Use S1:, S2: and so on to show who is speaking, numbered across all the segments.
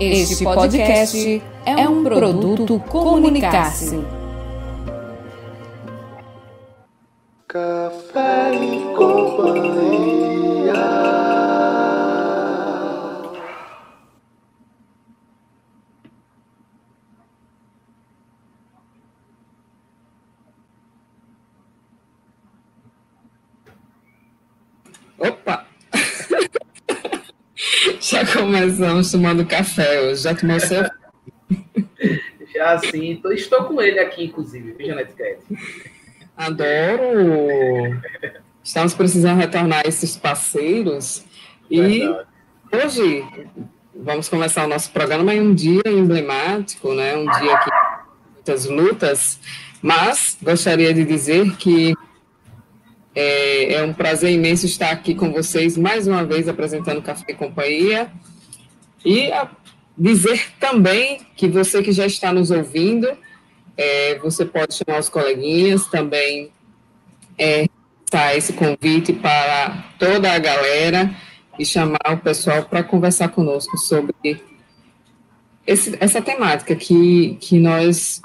S1: Este podcast é um produto Comunicar-se.
S2: Café e companhia.
S3: Começamos tomando café hoje. Já tomou seu?
S4: Já sim, tô- estou com ele aqui, inclusive, viu, Janete?
S3: Adoro! Estamos precisando retornar esses parceiros. E
S4: Verdade.
S3: hoje vamos começar o nosso programa em um dia emblemático, né? Um dia que muitas lutas, mas gostaria de dizer que é, é um prazer imenso estar aqui com vocês mais uma vez apresentando Café e Companhia e a dizer também que você que já está nos ouvindo, é, você pode chamar os coleguinhas também, é, tá esse convite para toda a galera e chamar o pessoal para conversar conosco sobre esse- essa temática que, que nós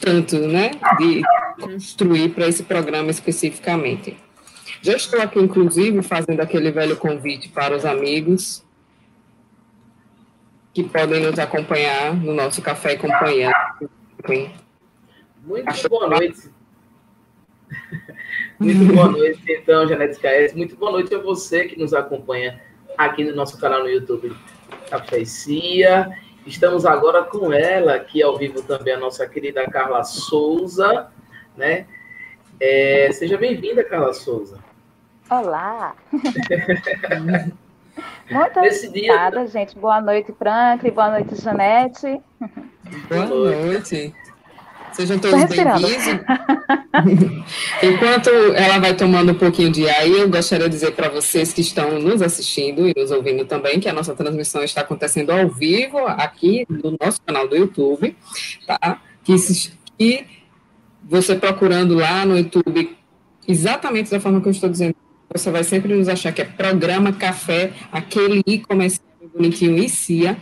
S3: tanto, né, de construir para esse programa especificamente. Já estou aqui, inclusive, fazendo aquele velho convite para os amigos que podem nos acompanhar no nosso Café e Companhia.
S4: Muito boa noite. Muito boa noite, então, Janete Caes. Muito boa noite a você que nos acompanha aqui no nosso canal no YouTube Café e Cia. Estamos agora com ela, aqui ao vivo também, a nossa querida Carla Souza, né? É, seja bem-vinda, Carla Souza.
S5: Olá! Muito obrigada, gente. Boa noite, Franklin. Boa noite, Janete.
S3: Boa noite. Sejam todos bem-vindos. Enquanto ela vai tomando um pouquinho de ar, eu gostaria de dizer para vocês que estão nos assistindo e nos ouvindo também que a nossa transmissão está acontecendo ao vivo aqui no nosso canal do YouTube, tá? Que, se- que você procurando lá no YouTube, exatamente da forma que eu estou dizendo, você vai sempre nos achar que é Programa Café, aquele i comercial bonitinho CIA,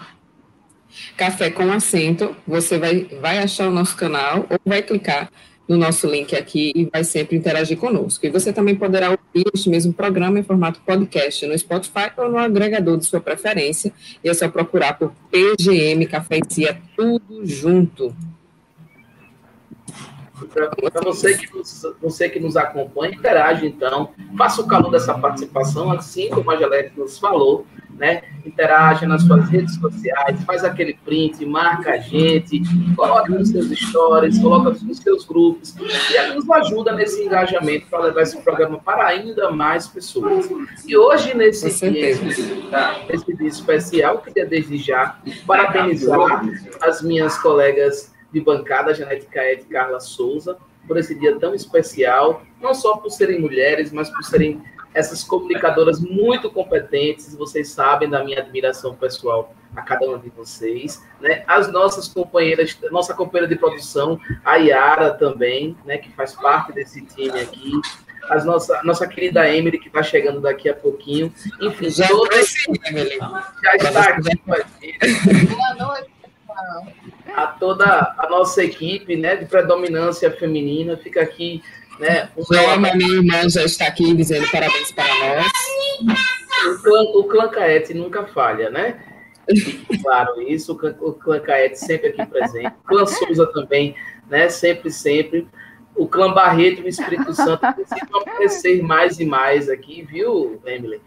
S3: Café com Acento, você vai, vai achar o nosso canal ou vai clicar no nosso link aqui e vai sempre interagir conosco. E você também poderá ouvir este mesmo programa em formato podcast no Spotify ou no agregador de sua preferência. E é só procurar por PGM Café e Cia, tudo junto.
S4: Para você que, nos, você que nos acompanha, interage então, faça o calor dessa participação, assim como a Jalete nos falou, né? Interage nas suas redes sociais, faz aquele print, marca a gente, coloca nos seus stories, coloca nos seus grupos, e nos ajuda nesse engajamento para levar esse programa para ainda mais pessoas. E hoje, nesse dia, tá? nesse dia especial, eu queria desde já parabenizar as minhas colegas de bancada, Janete Caete e Carla Souza, por esse dia tão especial, não só por serem mulheres, mas por serem essas comunicadoras muito competentes, vocês sabem da minha admiração pessoal a cada uma de vocês, né? As nossas companheiras, nossa companheira de produção, a Yara também, né, que faz parte desse time aqui, as nossa, nossa querida Emily, que está chegando daqui a pouquinho, enfim,
S3: Já Emily.
S4: já está aqui com a gente.
S6: Boa noite.
S4: A toda a nossa equipe, né, de predominância feminina, fica aqui, né, o, meu,
S3: Joelma, minha irmã, já está aqui dizendo parabéns para nós.
S4: o, clã, o clã Caete nunca falha, né? Claro, isso, o clã, o clã Caete sempre aqui presente, o clã Souza também, né, sempre, sempre, o clã Barreto e o Espírito Santo precisam aparecer mais e mais aqui, viu, Emily?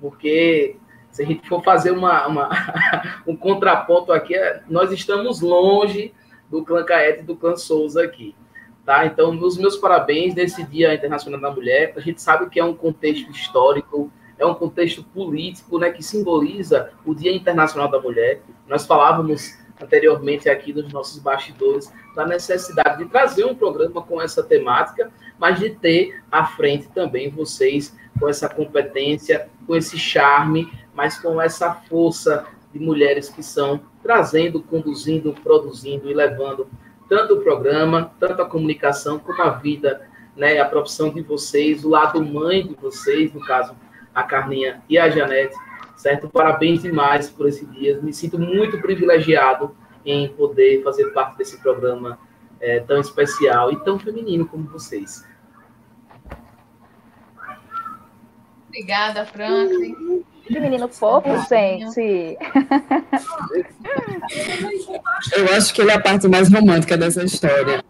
S4: Porque se a gente for fazer uma, uma- um contraponto aqui, é- nós estamos longe do clã Caete e do clã Souza aqui. Tá? Então, os meus parabéns nesse Dia Internacional da Mulher. A gente sabe que é um contexto histórico, é um contexto político né, que simboliza o Dia Internacional da Mulher. Nós falávamos anteriormente aqui nos nossos bastidores da necessidade de trazer um programa com essa temática, mas de ter à frente também vocês com essa competência, com esse charme, mas com essa força de mulheres que são trazendo, conduzindo, produzindo e levando tanto o programa, tanto a comunicação, como a vida, né, a profissão de vocês, o lado mãe de vocês, no caso, a Carlinha e a Janete, certo? Parabéns demais por esse dia. Me sinto muito privilegiado em poder fazer parte desse programa é, tão especial e tão feminino como vocês.
S5: Obrigada, Franklin. Que menino fofo, gente.
S3: Eu acho que ele é a parte mais romântica dessa história.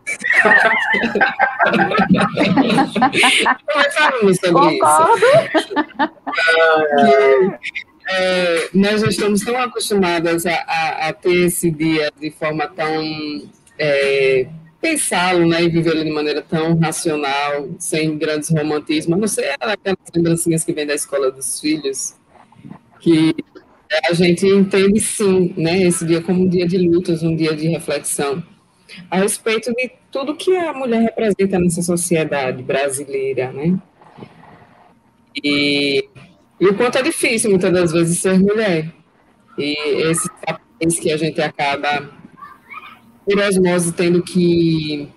S3: Sobre
S5: Concordo.
S3: isso. Que, é, nós já estamos tão acostumadas a, a, a, ter esse dia de forma tão. É, pensá-lo né, e vivê-lo de maneira tão racional, sem grandes romantismos. Não sei, aquelas lembrancinhas que vem da escola dos filhos que a gente entende sim, né, esse dia como um dia de lutas, um dia de reflexão a respeito de tudo que a mulher representa nessa sociedade brasileira, né? E, e o quanto é difícil muitas das vezes ser mulher. E esses papéis que a gente acaba por osmose tendo que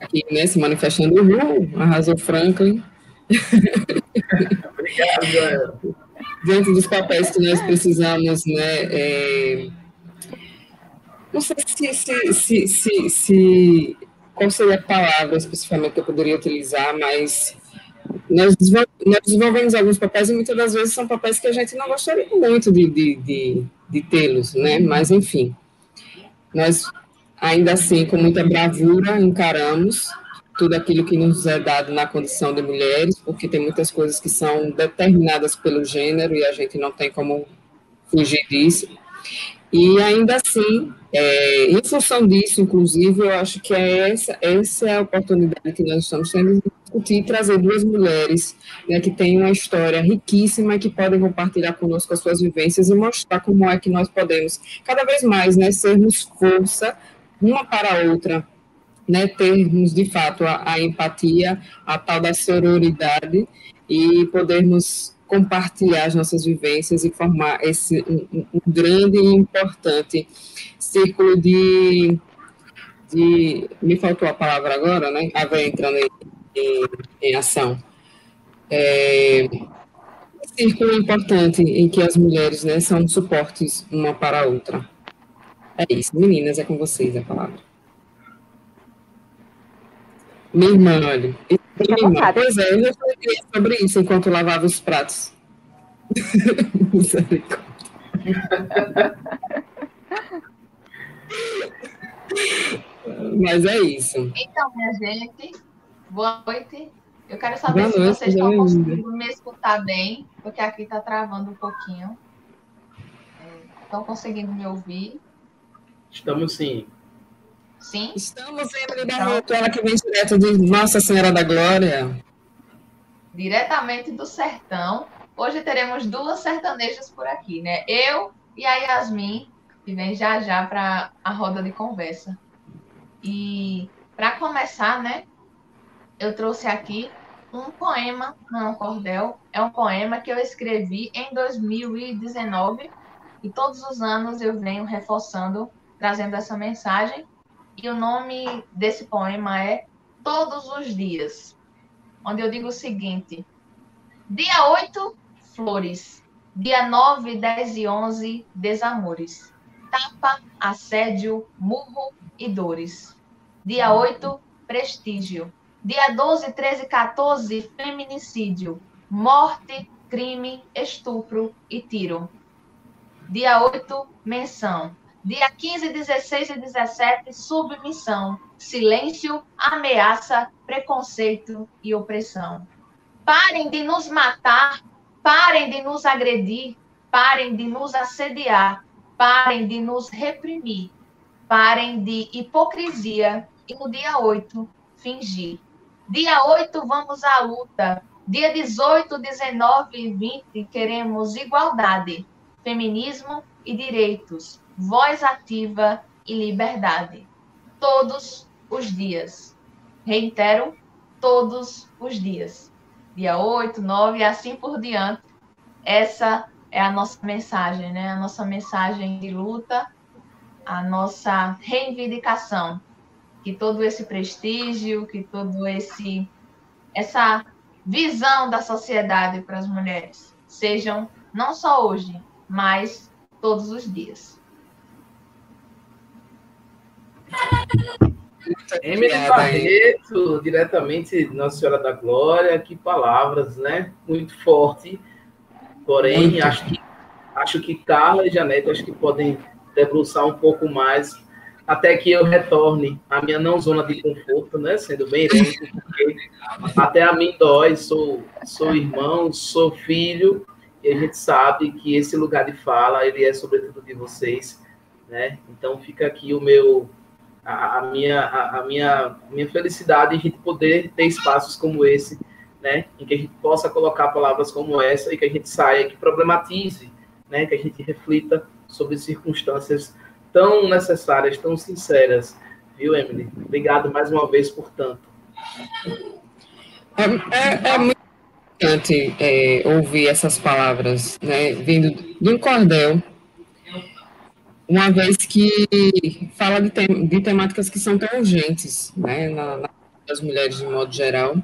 S3: aqui, né, se manifestando, uh, arrasou Franklin.
S4: Obrigado,
S3: Dentro dos papéis que nós precisamos, né? É, não sei se, se, se, se, se qual seria a palavra especificamente que eu poderia utilizar, mas nós, nós desenvolvemos alguns papéis e muitas das vezes são papéis que a gente não gostaria muito de, de, de, de tê-los, né? Mas, enfim, nós ainda assim, com muita bravura, encaramos tudo aquilo que nos é dado na condição de mulheres, porque tem muitas coisas que são determinadas pelo gênero e a gente não tem como fugir disso. E ainda assim, é, em função disso, inclusive, eu acho que é essa, essa é a oportunidade que nós estamos tendo de discutir trazer duas mulheres né, que têm uma história riquíssima e que podem compartilhar conosco as suas vivências e mostrar como é que nós podemos, cada vez mais, né, sermos força uma para a outra, né, termos de fato a, a, empatia, a tal da sororidade e podermos compartilhar as nossas vivências e formar esse um, um grande e importante círculo de, de, me faltou a palavra agora, né? A ver entrando em, em, em ação. É, círculo importante em que as mulheres né, são suportes uma para a outra. É isso, meninas, é com vocês a palavra. Minha irmã, olha. Minha irmã, pois é, eu refletia sobre isso enquanto lavava os pratos. Mas é isso.
S5: Então, minha gente, boa noite. Eu quero saber boa se noite, vocês estão conseguindo me escutar bem, porque aqui está travando um pouquinho. Estão conseguindo me ouvir?
S4: Estamos sim.
S5: Sim.
S3: Estamos em Emily Barreto, ela que vem direto de Nossa Senhora da Glória.
S5: Diretamente do sertão. Hoje teremos duas sertanejas por aqui, né? Eu e a Yasmin, que vem já já para a roda de conversa. E para começar, né? Eu trouxe aqui um poema, não é um cordel, é um poema que eu escrevi em 2019 e todos os anos eu venho reforçando, trazendo essa mensagem e o nome desse poema é Todos os Dias, onde eu digo o seguinte: Dia 8, flores. Dia 9, 10 e 11, desamores. Tapa, assédio, murro e dores. Dia 8, prestígio. Dia 12, 13 e 14, feminicídio. Morte, crime, estupro e tiro. Dia 8, menção. Dia 15, 16 e 17, submissão, silêncio, ameaça, preconceito e opressão. Parem de nos matar, parem de nos agredir, parem de nos assediar, parem de nos reprimir, parem de hipocrisia e no dia 8, fingir. Dia 8, vamos à luta. Dia 18, 19 e 20, queremos igualdade, feminismo e direitos voz ativa e liberdade. Todos os dias. Reitero, todos os dias. Dia 8, 9 e assim por diante. Essa é a nossa mensagem, né? A nossa mensagem de luta, a nossa reivindicação. Que todo esse prestígio, que todo esse essa visão da sociedade para as mulheres sejam não só hoje, mas todos os dias.
S4: Emily Barreto, diretamente Nossa Senhora da Glória, que palavras, né? Muito forte. Porém, Muito. acho que acho que Carla e Janete acho que podem debruçar um pouco mais até que eu retorne à minha não zona de conforto, né? Sendo bem irônico, porque até a mim dói, sou, sou irmão, sou filho, e a gente sabe que esse lugar de fala, ele é sobretudo de vocês, né? Então fica aqui o meu, a, minha, a, a, minha, minha felicidade gente poder ter espaços como esse, né? Em que a gente possa colocar palavras como essa e que a gente saia, que problematize, né? Que a gente reflita sobre circunstâncias tão necessárias, tão sinceras, viu, Emily? Obrigado mais uma vez por tanto.
S3: É, é, é muito importante é, ouvir essas palavras, né, vindo de um cordel, uma vez que fala de, tem, de temáticas que são tão urgentes, né, na, na, das mulheres de modo geral,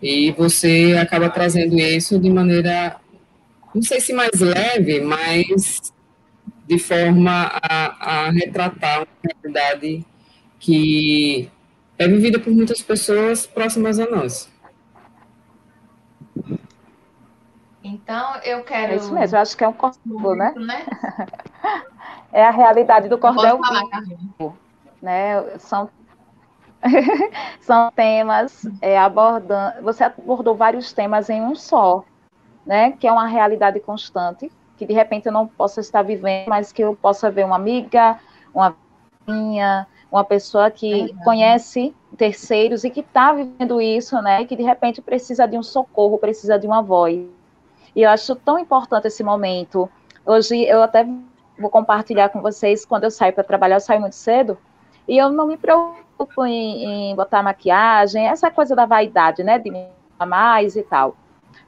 S3: e você acaba trazendo isso de maneira, não sei se mais leve, mas de forma a, a retratar uma realidade que é vivida por muitas pessoas próximas a nós.
S5: Então, eu quero.
S6: É isso mesmo, eu acho que é um cordel, né? né? é a realidade do cordel vivo. Né? São, são temas é, abordando. Você abordou vários temas em um só, né? Que é uma realidade constante que de repente eu não possa estar vivendo, mas que eu possa ver uma amiga, uma vizinha, uma pessoa que uhum. conhece terceiros e que está vivendo isso, né? Que de repente precisa de um socorro, precisa de uma voz. E eu acho tão importante esse momento. Hoje eu até vou compartilhar com vocês quando eu saio para trabalhar, eu saio muito cedo e eu não me preocupo em, em botar maquiagem, essa coisa da vaidade, né? De me mais e tal.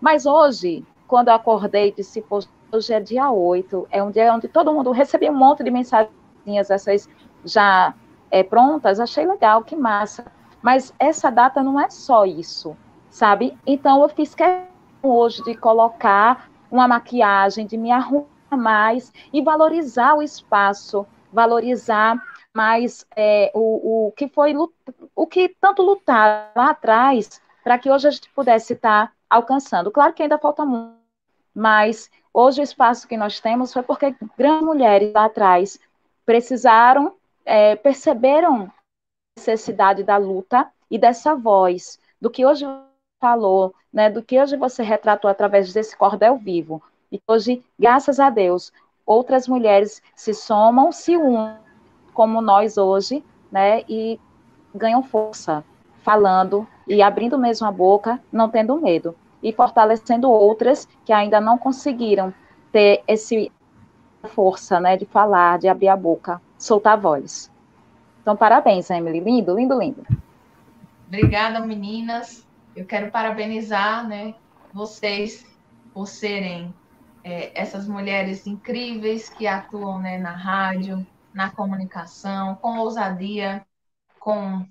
S6: Mas hoje, quando eu acordei, disse, hoje é dia 8, é um dia onde todo mundo recebeu um monte de mensagens, essas já é, prontas, achei legal, que massa. Mas essa data não é só isso, sabe? Então eu fiz questão hoje de colocar uma maquiagem, de me arrumar mais e valorizar o espaço, valorizar mais é, o, o que foi o que tanto lutar lá atrás para que hoje a gente pudesse estar alcançando. Claro que ainda falta muito, mas Hoje, o espaço que nós temos foi porque grandes mulheres lá atrás precisaram, é, perceberam a necessidade da luta e dessa voz, do que hoje falou, né, do que hoje você retratou através desse cordel vivo. E hoje, graças a Deus, outras mulheres se somam, se unem, como nós hoje, né, e ganham força, falando e abrindo mesmo a boca, não tendo medo e fortalecendo outras que ainda não conseguiram ter esse força, né, de falar, de abrir a boca, soltar a voz. Então, parabéns, Emily, lindo, lindo, lindo.
S5: Obrigada, meninas. Eu quero parabenizar, né, vocês por serem é, essas mulheres incríveis que atuam, né, na rádio, na comunicação, com ousadia, com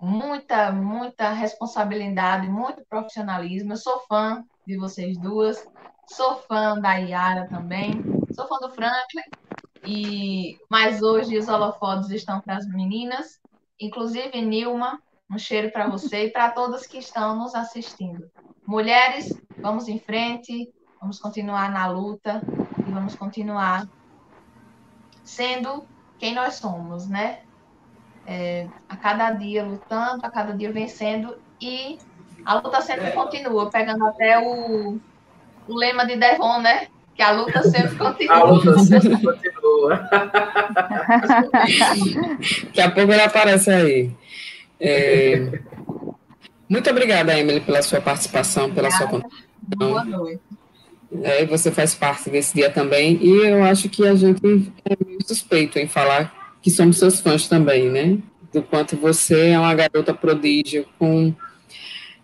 S5: muita, muita responsabilidade, muito profissionalismo. Eu sou fã de vocês duas, sou fã da Yara também, sou fã do Franklin, e mas hoje os holofotes estão para as meninas, inclusive Nilma, um cheiro para você e para todas que estão nos assistindo. Mulheres, vamos em frente, vamos continuar na luta e vamos continuar sendo quem nós somos, né? é, a cada dia lutando, a cada dia vencendo, e a luta sempre é. continua, pegando até o, o lema de Devon, né? Que a luta sempre continua. A luta sempre continua.
S3: Daqui a pouco ele aparece aí. É... Muito obrigada, Emily, pela sua participação, pela Obrigada. sua contribuição. Boa noite. É, você faz parte desse dia também, e eu acho que a gente é meio suspeito em falar que somos seus fãs também, né? Do quanto você é uma garota prodígio com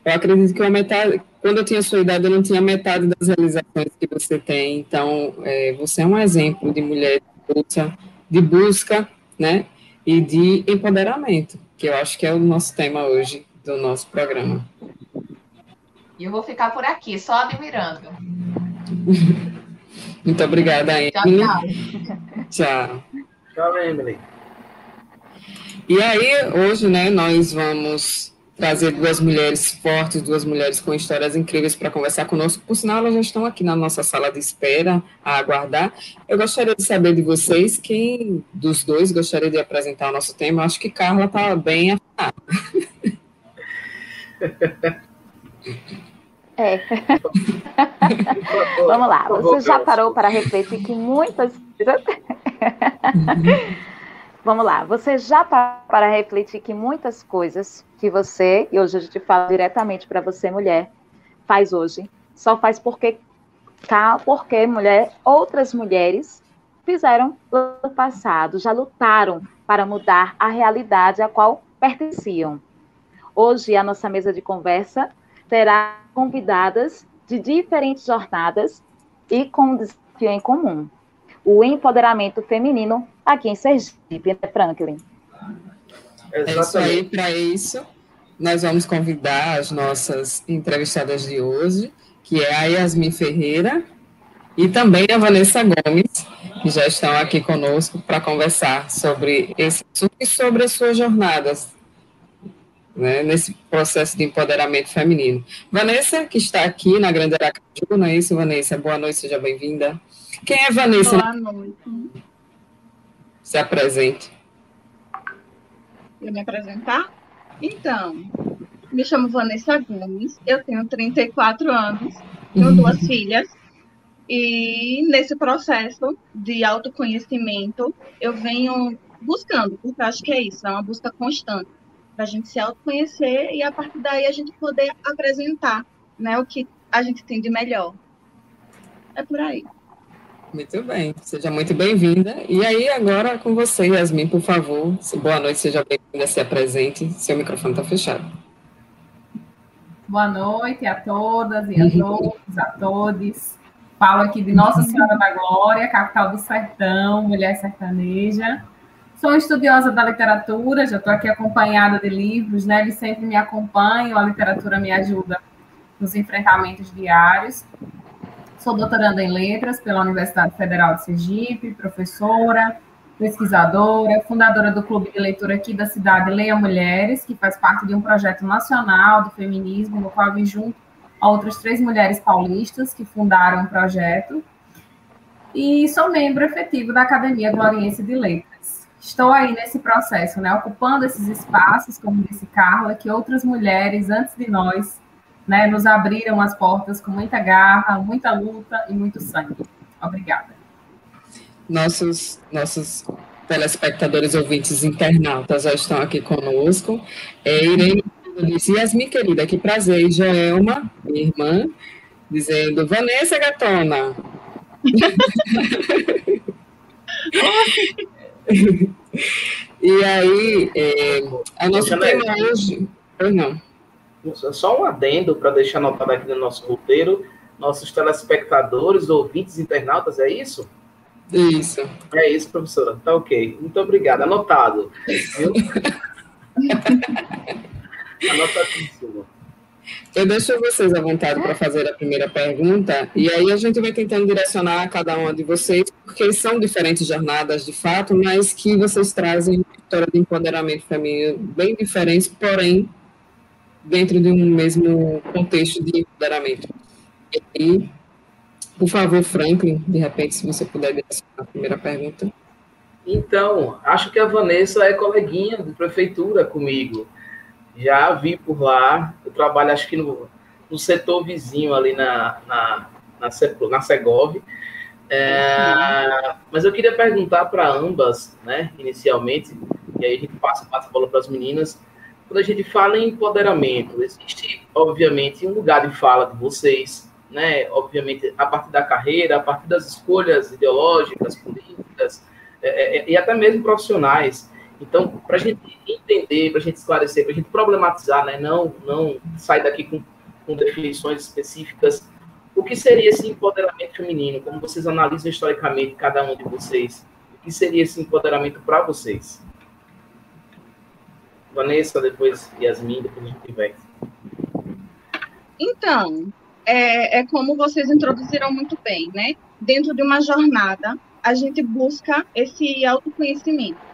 S3: eu acredito que a metade, quando eu tinha sua idade, eu não tinha metade das realizações que você tem. Então, é, você é um exemplo de mulher de luta, de busca, né? E de empoderamento, que eu acho que é o nosso tema hoje do nosso programa.
S5: E eu vou ficar por aqui, só admirando.
S3: Muito obrigada, Emily. Tchau,
S4: tchau. Tchau, Emily.
S3: E aí, hoje, né, nós vamos trazer duas mulheres fortes, duas mulheres com histórias incríveis para conversar conosco. Por sinal, elas já estão aqui na nossa sala de espera a aguardar. Eu gostaria de saber de vocês quem dos dois gostaria de apresentar o nosso tema. Acho que Carla está bem afinada.
S6: É. Vamos lá. Você já parou para refletir que muitas coisas. Vamos lá. Você já parou para refletir que muitas coisas que você, e hoje a gente fala diretamente para você, mulher, faz hoje, só faz porque, porque mulher, outras mulheres fizeram no passado, já lutaram para mudar a realidade a qual pertenciam. Hoje a nossa mesa de conversa terá convidadas de diferentes jornadas e com um desafio em comum. O empoderamento feminino aqui em Sergipe, né, Franklin?
S3: É isso aí, para isso, nós vamos convidar as nossas entrevistadas de hoje, que é a Yasmin Ferreira e também a Vanessa Gomes, que já estão aqui conosco para conversar sobre esse assunto e sobre as suas jornadas né, nesse processo de empoderamento feminino. Vanessa, que está aqui na Grande Aracaju, não é isso, Vanessa? Boa noite, seja bem-vinda. Quem é Vanessa?
S7: Boa noite.
S3: Se apresente.
S7: Eu me apresentar? Então, me chamo Vanessa Gomes, eu tenho 34 anos, tenho uhum. duas filhas, e nesse processo de autoconhecimento, eu venho buscando, porque eu acho que é isso, é uma busca constante para a gente se autoconhecer e a partir daí a gente poder apresentar né, o que a gente tem de melhor. É por aí.
S3: Muito bem, seja muito bem-vinda. E aí, agora com você, Yasmin, por favor. Boa noite, seja bem-vinda, se apresente. Seu microfone está fechado.
S8: Boa noite a todas e a todos, a todos. Falo aqui de Nossa Senhora da Glória, capital do sertão, mulher sertaneja. Sou estudiosa da literatura, já estou aqui acompanhada de livros, né? Eles sempre me acompanham, a literatura me ajuda nos enfrentamentos diários. Sou doutoranda em letras pela Universidade Federal de Sergipe, professora, pesquisadora, fundadora do clube de leitura aqui da cidade Leia Mulheres, que faz parte de um projeto nacional do feminismo, no qual me junto a outras três mulheres paulistas que fundaram o projeto. E sou membro efetivo da Academia Gloriense de Letras estou aí nesse processo, né, ocupando esses espaços, como disse Carla, que outras mulheres antes de nós, né, nos abriram as portas com muita garra, muita luta e muito sangue. Obrigada.
S3: Nossos nossos telespectadores, ouvintes, internautas já estão aqui conosco. É, Irene disse, Yasmin, querida, que prazer. E Joelma, minha irmã, dizendo, Vanessa Gatona. e aí, é, a nossa tema hoje. Pois não.
S4: Só um adendo para deixar anotado aqui no nosso roteiro. Nossos telespectadores, ouvintes, internautas, é isso?
S3: Isso.
S4: É isso, professora. Tá ok. Muito obrigado. Anotado. Viu?
S3: Eu deixo vocês à vontade para fazer a primeira pergunta, e aí a gente vai tentando direcionar a cada uma de vocês, porque são diferentes jornadas de fato, mas que vocês trazem uma história de empoderamento feminino bem diferentes, porém, dentro de um mesmo contexto de empoderamento. E por favor, Franklin, de repente, se você puder direcionar a primeira pergunta.
S4: Então, acho que a Vanessa é coleguinha de prefeitura comigo já vi por lá. Eu trabalho, acho que no, no setor vizinho ali na, na, na, na Segov. É, mas eu queria perguntar para ambas, né, inicialmente, e aí a gente passa, passa a bola para as meninas. Quando a gente fala em empoderamento, existe, obviamente, um lugar de fala de vocês, né, obviamente, a partir da carreira, a partir das escolhas ideológicas, políticas, é, é, e até mesmo profissionais. Então, para a gente entender, para a gente esclarecer, para a gente problematizar, né, não, não sair daqui com, com definições específicas, o que seria esse empoderamento feminino? Como vocês analisam historicamente cada um de vocês? O que seria esse empoderamento para vocês? Vanessa, depois Yasmin, depois a gente vai.
S7: Então, é, é como vocês introduziram muito bem, né? Dentro de uma jornada, a gente busca esse autoconhecimento.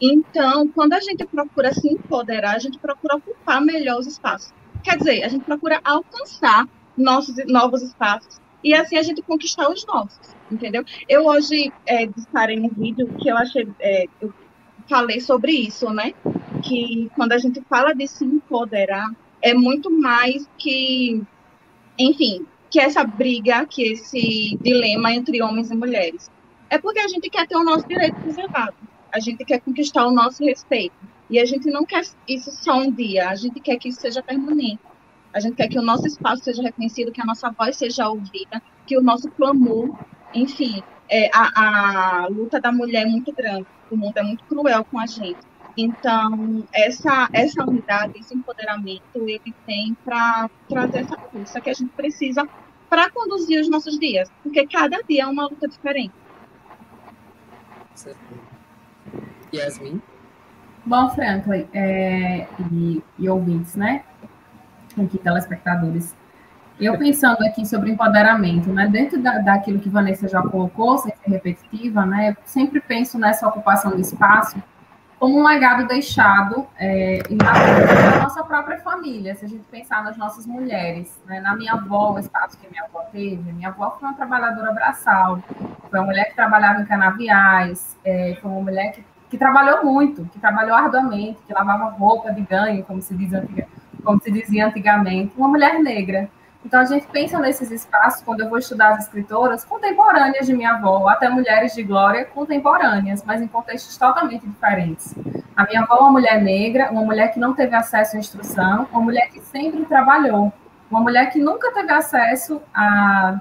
S7: Então, quando a gente procura se empoderar, a gente procura ocupar melhor os espaços. Quer dizer, a gente procura alcançar nossos novos espaços e assim a gente conquistar os nossos, entendeu? Eu hoje é, disparei um vídeo que eu achei, é, eu falei sobre isso, né? Que quando a gente fala de se empoderar, é muito mais que, enfim, que essa briga, que esse dilema entre homens e mulheres. É porque a gente quer ter o nosso direito preservado, a gente quer conquistar o nosso respeito. E a gente não quer isso só um dia, a gente quer que isso seja permanente. A gente quer que o nosso espaço seja reconhecido, que a nossa voz seja ouvida, que o nosso clamor, enfim, é, a, a luta da mulher é muito grande, o mundo é muito cruel com a gente. Então, essa, essa unidade, esse empoderamento, ele tem para trazer essa força que a gente precisa para conduzir os nossos dias, porque cada dia é uma luta diferente.
S3: Yasmin?
S8: Bom, Franklin, é, e, e ouvintes, né? Aqui, telespectadores. Eu pensando aqui sobre empoderamento, né? Dentro da, daquilo que Vanessa já colocou, sem ser repetitiva, né? Sempre penso nessa ocupação de espaço como um legado deixado é, na nossa própria família, se a gente pensar nas nossas mulheres, né? na minha avó, o espaço que minha avó teve, minha avó foi uma trabalhadora braçal, foi uma mulher que trabalhava em canaviais, é, foi uma mulher que, que trabalhou muito, que trabalhou arduamente, que lavava roupa de ganho, como se, diz, como se dizia antigamente, uma mulher negra, então, a gente pensa nesses espaços, quando eu vou estudar as escritoras contemporâneas de minha avó, até mulheres de glória contemporâneas, mas em contextos totalmente diferentes. A minha avó é uma mulher negra, uma mulher que não teve acesso à instrução, uma mulher que sempre trabalhou, uma mulher que nunca teve acesso a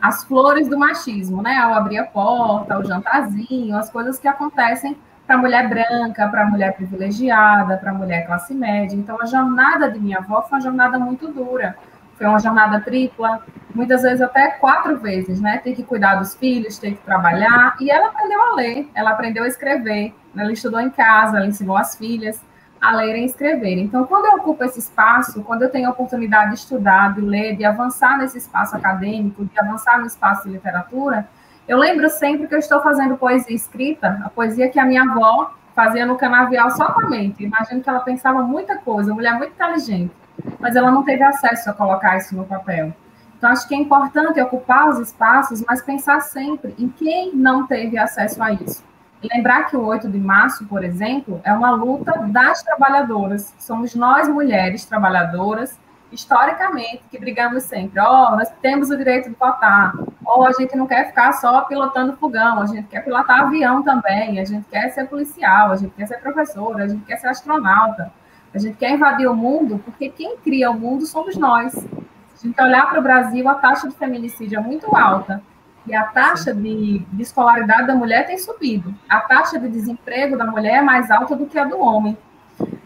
S8: as flores do machismo, né? Ao abrir a porta, ao jantarzinho, as coisas que acontecem para mulher branca, para mulher privilegiada, para mulher classe média. Então, a jornada de minha avó foi uma jornada muito dura foi uma jornada tripla, muitas vezes até quatro vezes, né? Tem que cuidar dos filhos, tem que trabalhar. E ela aprendeu a ler, ela aprendeu a escrever. Ela estudou em casa, ela ensinou as filhas a lerem e escrever. Então, quando eu ocupo esse espaço, quando eu tenho a oportunidade de estudar, de ler, de avançar nesse espaço acadêmico, de avançar no espaço de literatura, eu lembro sempre que eu estou fazendo poesia escrita, a poesia que a minha avó fazia no canavial só com a mente. Imagino que ela pensava muita coisa, mulher muito inteligente mas ela não teve acesso a colocar isso no papel. Então, acho que é importante ocupar os espaços, mas pensar sempre em quem não teve acesso a isso. Lembrar que o 8 de março, por exemplo, é uma luta das trabalhadoras. Somos nós, mulheres trabalhadoras, historicamente, que brigamos sempre. Ó, oh, nós temos o direito de votar. Ou oh, a gente não quer ficar só pilotando fogão, a gente quer pilotar avião também, a gente quer ser policial, a gente quer ser professora, a gente quer ser astronauta. A gente quer invadir o mundo porque quem cria o mundo somos nós. Se a gente olhar para o Brasil, a taxa de feminicídio é muito alta. E a taxa de, de escolaridade da mulher tem subido. A taxa de desemprego da mulher é mais alta do que a do homem.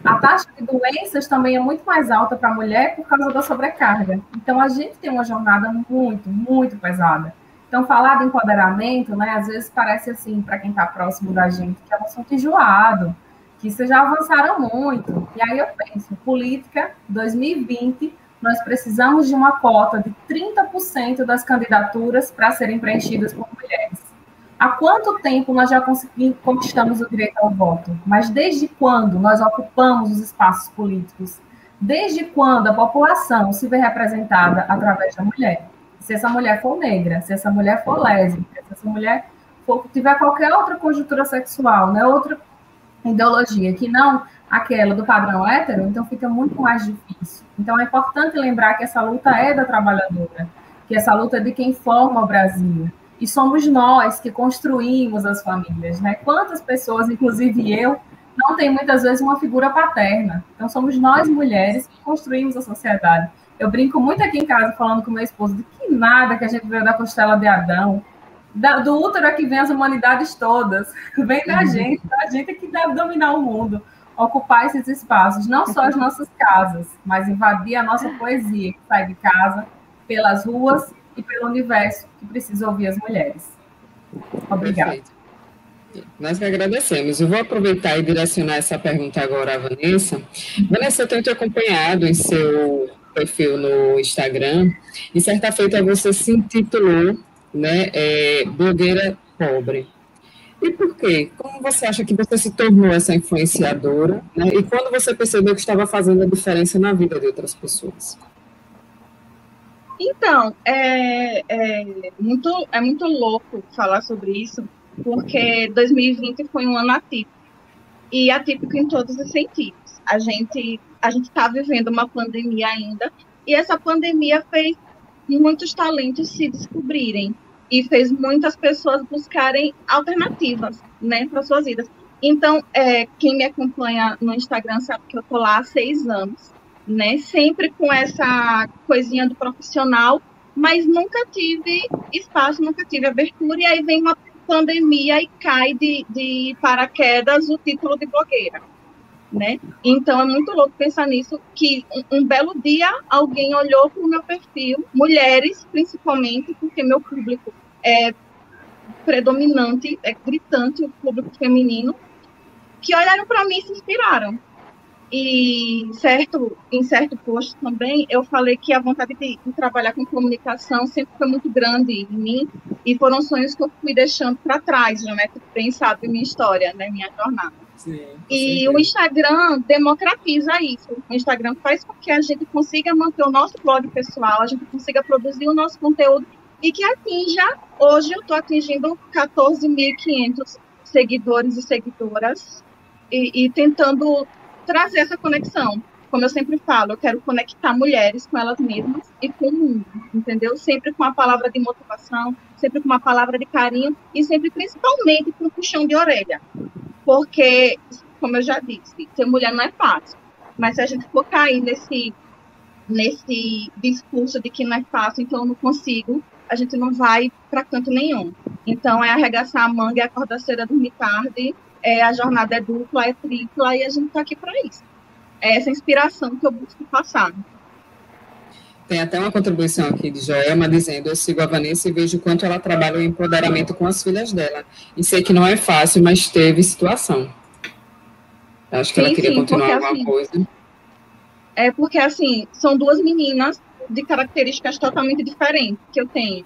S8: A taxa de doenças também é muito mais alta para a mulher por causa da sobrecarga. Então, a gente tem uma jornada muito, muito pesada. Então, falar de empoderamento, né, às vezes parece assim, para quem está próximo da gente, que é um assunto enjoado, que vocês já avançaram muito. E aí eu penso, política 2020, nós precisamos de uma cota de 30% das candidaturas para serem preenchidas por mulheres. Há quanto tempo nós já conquistamos o direito ao voto? Mas desde quando nós ocupamos os espaços políticos? Desde quando a população se vê representada através da mulher? Se essa mulher for negra, se essa mulher for lésbica, se essa mulher for, tiver qualquer outra conjuntura sexual, né, outra ideologia que não aquela do padrão hétero, então fica muito mais difícil. Então é importante lembrar que essa luta é da trabalhadora, que essa luta é de quem forma o Brasil. E somos nós que construímos as famílias, né? Quantas pessoas, inclusive eu, não tem muitas vezes uma figura paterna. Então somos nós mulheres que construímos a sociedade. Eu brinco muito aqui em casa falando com meu esposo de que nada que a gente veio da costela de Adão, da, do útero é que vem as humanidades todas, vem da uhum. gente, a gente é que deve dominar o mundo, ocupar esses espaços, não só as nossas casas, mas invadir a nossa poesia que sai de casa, pelas ruas e pelo universo que precisa ouvir as mulheres. Obrigada. Perfeito.
S3: Nós que agradecemos. Eu vou aproveitar e direcionar essa pergunta agora à Vanessa. Vanessa, eu tenho te acompanhado em seu perfil no Instagram, e certa feita você se intitulou né, é, blogueira pobre. E por quê? Como você acha que você se tornou essa influenciadora? Né? E quando você percebeu que estava fazendo a diferença na vida de outras pessoas?
S7: Então, é, é, muito, é muito louco falar sobre isso, porque 2020 foi um ano atípico. E atípico em todos os sentidos. A gente a gente está vivendo uma pandemia ainda, e essa pandemia fez muitos talentos se descobrirem e fez muitas pessoas buscarem alternativas, né, para suas vidas. Então, é, quem me acompanha no Instagram sabe que eu tô lá há seis anos, né, sempre com essa coisinha do profissional, mas nunca tive espaço, nunca tive abertura, e aí vem uma pandemia e cai de, de paraquedas o título de blogueira. Né? Então é muito louco pensar nisso, que um, um belo dia alguém olhou para o meu perfil, mulheres principalmente, porque meu público é predominante, é gritante o público feminino, que olharam para mim e se inspiraram. E certo, em certo posto também, eu falei que a vontade de, de, trabalhar com comunicação sempre foi muito grande em mim, e foram sonhos que eu fui deixando para trás, né? bem sabe minha história, né? minha jornada. Sim, e o Instagram democratiza isso. O Instagram faz com que a gente consiga manter o nosso blog pessoal, a gente consiga produzir o nosso conteúdo e que atinja, hoje eu estou atingindo 14.500 seguidores e seguidoras e, e tentando trazer essa conexão. Como eu sempre falo, eu quero conectar mulheres com elas mesmas e com o mundo, entendeu? Sempre com a palavra de motivação, sempre com uma palavra de carinho e sempre, principalmente, com um puxão de orelha. Porque, como eu já disse, ser mulher não é fácil. Mas se a gente for cair nesse, nesse discurso de que não é fácil, então eu não consigo, a gente não vai para canto nenhum. Então, é arregaçar a manga, é acordar cedo, dormir tarde, é, a jornada é dupla, é tripla, e a gente está aqui para isso. É essa inspiração que eu busco passar.
S3: Tem até uma contribuição aqui de Joelma dizendo: Eu sigo a Vanessa e vejo quanto ela trabalha o empoderamento com as filhas dela. E sei que não é fácil, mas teve situação. Acho que sim, ela queria sim, continuar alguma assim, coisa.
S7: É porque, assim, são duas meninas de características totalmente diferentes que eu tenho.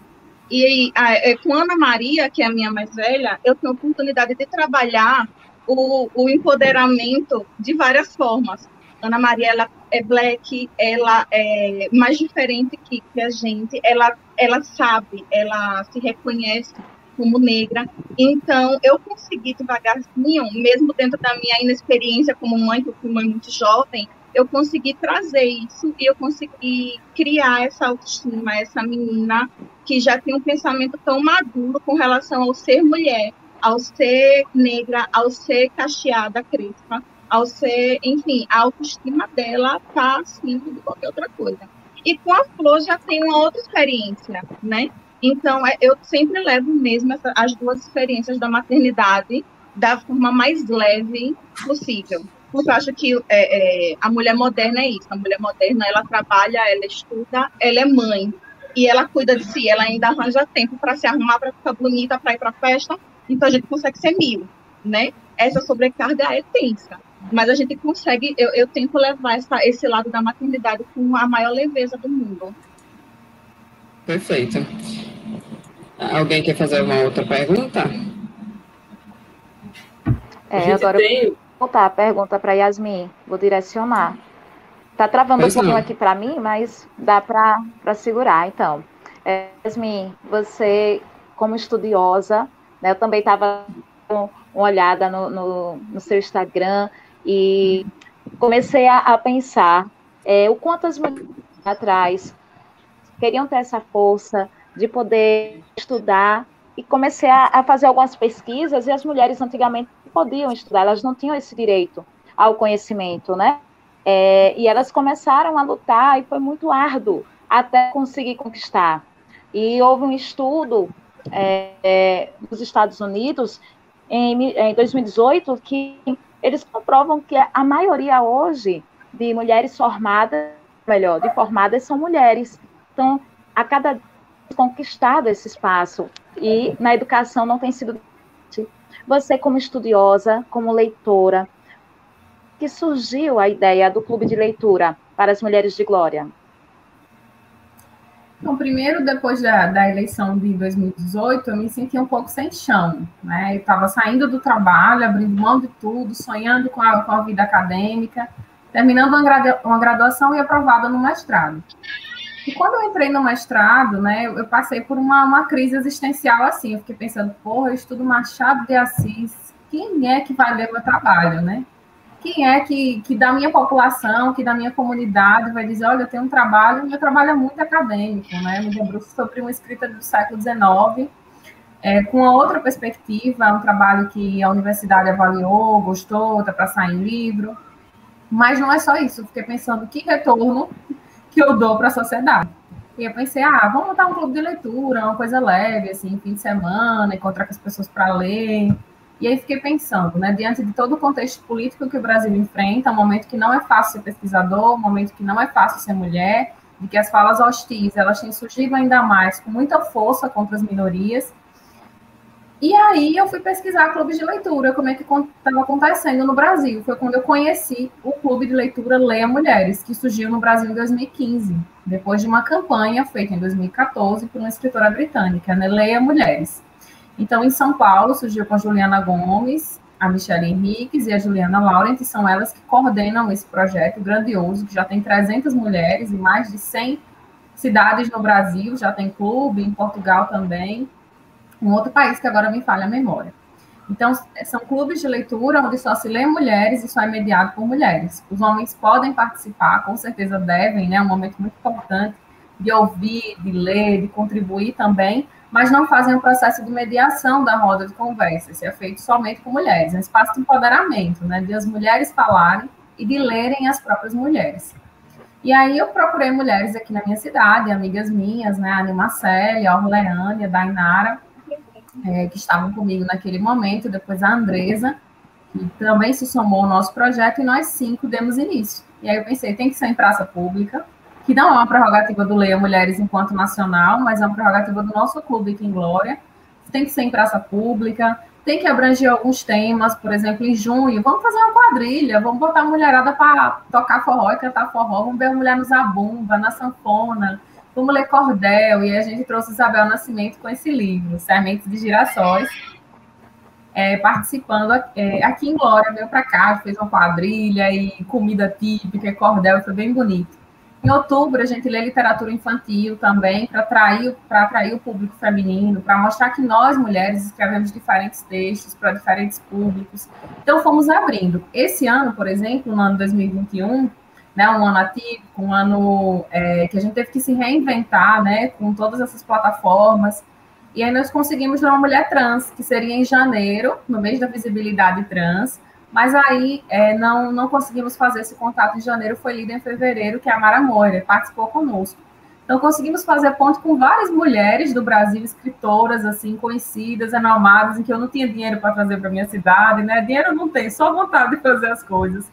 S7: E a, é, com Ana Maria, que é a minha mais velha, eu tenho a oportunidade de trabalhar o, o empoderamento de várias formas. Ana Maria, ela é black, ela é mais diferente que, que a gente, ela, ela sabe, ela se reconhece como negra. Então, eu consegui devagarzinho, mesmo dentro da minha inexperiência como mãe, que eu fui mãe muito jovem, eu consegui trazer isso e eu consegui criar essa autoestima, essa menina que já tem um pensamento tão maduro com relação ao ser mulher, ao ser negra, ao ser cacheada, crespa, ao ser, enfim, a autoestima dela está acima de qualquer outra coisa. E com a Flor já tem uma outra experiência, né? Então, é, eu sempre levo mesmo essa, as duas experiências da maternidade da forma mais leve possível. Porque eu acho que é, é, a mulher moderna é isso. A mulher moderna, ela trabalha, ela estuda, ela é mãe. E ela cuida de si, ela ainda arranja tempo para se arrumar, para ficar bonita, para ir para festa. Então, a gente consegue ser mil, né? Essa sobrecarga é tensa mas a gente consegue, eu, eu tento levar essa, esse lado da maternidade com a maior leveza do mundo.
S3: Perfeito. Alguém quer fazer uma outra pergunta?
S6: É, agora tem... eu vou voltar a pergunta para Yasmin, vou direcionar. Tá travando pois um pouquinho aqui para mim, mas dá para segurar, então. É, Yasmin, você, como estudiosa, né, eu também estava uma olhada no, no, no seu Instagram, e comecei a, a pensar é, o quanto as mulheres atrás queriam ter essa força de poder estudar e comecei a, a, fazer algumas pesquisas e as mulheres antigamente podiam estudar, elas não tinham esse direito ao conhecimento, né? É, e elas começaram a lutar e foi muito árduo até conseguir conquistar. E houve um estudo é, é, dos Estados Unidos em, em 2018 que eles comprovam que a maioria hoje de mulheres formadas, melhor, de formadas são mulheres. Então, a cada dia conquistado esse espaço e na educação não tem sido você como estudiosa, como leitora, que surgiu a ideia do clube de leitura para as mulheres de glória?
S8: Então, primeiro, depois da, da eleição de 2018, eu me senti um pouco sem chão, né? Eu estava saindo do trabalho, abrindo mão de tudo, sonhando com a, com a vida acadêmica, terminando uma, gradua, uma graduação e aprovada no mestrado. E quando eu entrei no mestrado, né, eu passei por uma, uma crise existencial assim. Eu fiquei pensando, porra, eu estudo Machado de Assis, quem é que vai ler meu trabalho, né? Quem é que, que da minha população, que da minha comunidade vai dizer, olha, eu tenho um trabalho, meu trabalho é muito acadêmico, né? Me debruço sobre uma escrita do século XIX, é, com outra perspectiva, um trabalho que a universidade avaliou, gostou, está para sair em livro. Mas não é só isso, fiquei pensando que retorno que eu dou para a sociedade. E eu pensei, ah, vamos montar um clube de leitura, uma coisa leve, assim, fim de semana, encontrar com as pessoas para ler. E aí fiquei pensando, né, diante de todo o contexto político que o Brasil enfrenta, um momento que não é fácil ser pesquisador, um momento que não é fácil ser mulher, de que as falas hostis, elas têm surgido ainda mais com muita força contra as minorias, e aí eu fui pesquisar clubes de leitura, como é que estava acontecendo no Brasil. Foi quando eu conheci o clube de leitura Leia Mulheres, que surgiu no Brasil em 2015, depois de uma campanha feita em 2014 por uma escritora britânica, né, Leia Mulheres. Então, em São Paulo, surgiu com a Juliana Gomes, a Michelle Henriques e a Juliana Laurent, e são elas que coordenam esse projeto grandioso, que já tem 300 mulheres e mais de 100 cidades no Brasil, já tem clube, em Portugal também um outro país que agora me falha a memória. Então, são clubes de leitura onde só se lê mulheres e só é mediado por mulheres. Os homens podem participar, com certeza devem, né? É um momento muito importante de ouvir, de ler, de contribuir também, mas não fazem o processo de mediação da roda de conversa. Isso é feito somente com mulheres. É um espaço de empoderamento, né? De as mulheres falarem e de lerem as próprias mulheres. E aí eu procurei mulheres aqui na minha cidade, amigas minhas, né? A Animacélia, a Orleane, a Dainara, é, que estavam comigo naquele momento, depois a Andresa, que também se somou ao nosso projeto, e nós cinco demos início. E aí eu pensei, tem que ser em praça pública, que não é uma prerrogativa do Leia Mulheres enquanto nacional, mas é uma prerrogativa do nosso clube aqui em Glória. Tem que ser em praça pública, tem que abranger alguns temas, por exemplo, em junho, vamos fazer uma quadrilha, vamos botar a mulherada para tocar forró e cantar forró, vamos ver a mulher no zabumba, na sanfona, como ler cordel, e a gente trouxe Isabel Nascimento com esse livro, Sementes de Girassóis, é, participando é, aqui em Glória, veio para cá, fez uma quadrilha e comida típica, cordel, foi bem bonito. Em outubro, a gente lê literatura infantil também, para atrair, atrair o público feminino, para mostrar que nós, mulheres, escrevemos diferentes textos para diferentes públicos. Então, fomos abrindo. Esse ano, por exemplo, no ano 2021, né, um ano atípico, um ano é, que a gente teve que se reinventar, né, com todas essas plataformas. E aí nós conseguimos uma mulher trans, que seria em janeiro, no mês da visibilidade trans, mas aí é, não, não conseguimos fazer esse contato em janeiro, foi lida em fevereiro, que é a Mara Moira, participou conosco. Então conseguimos fazer ponto com várias mulheres do Brasil, escritoras assim conhecidas, renomadas, em que eu não tinha dinheiro para trazer para minha cidade, né? Dinheiro não tem, só vontade de fazer as coisas.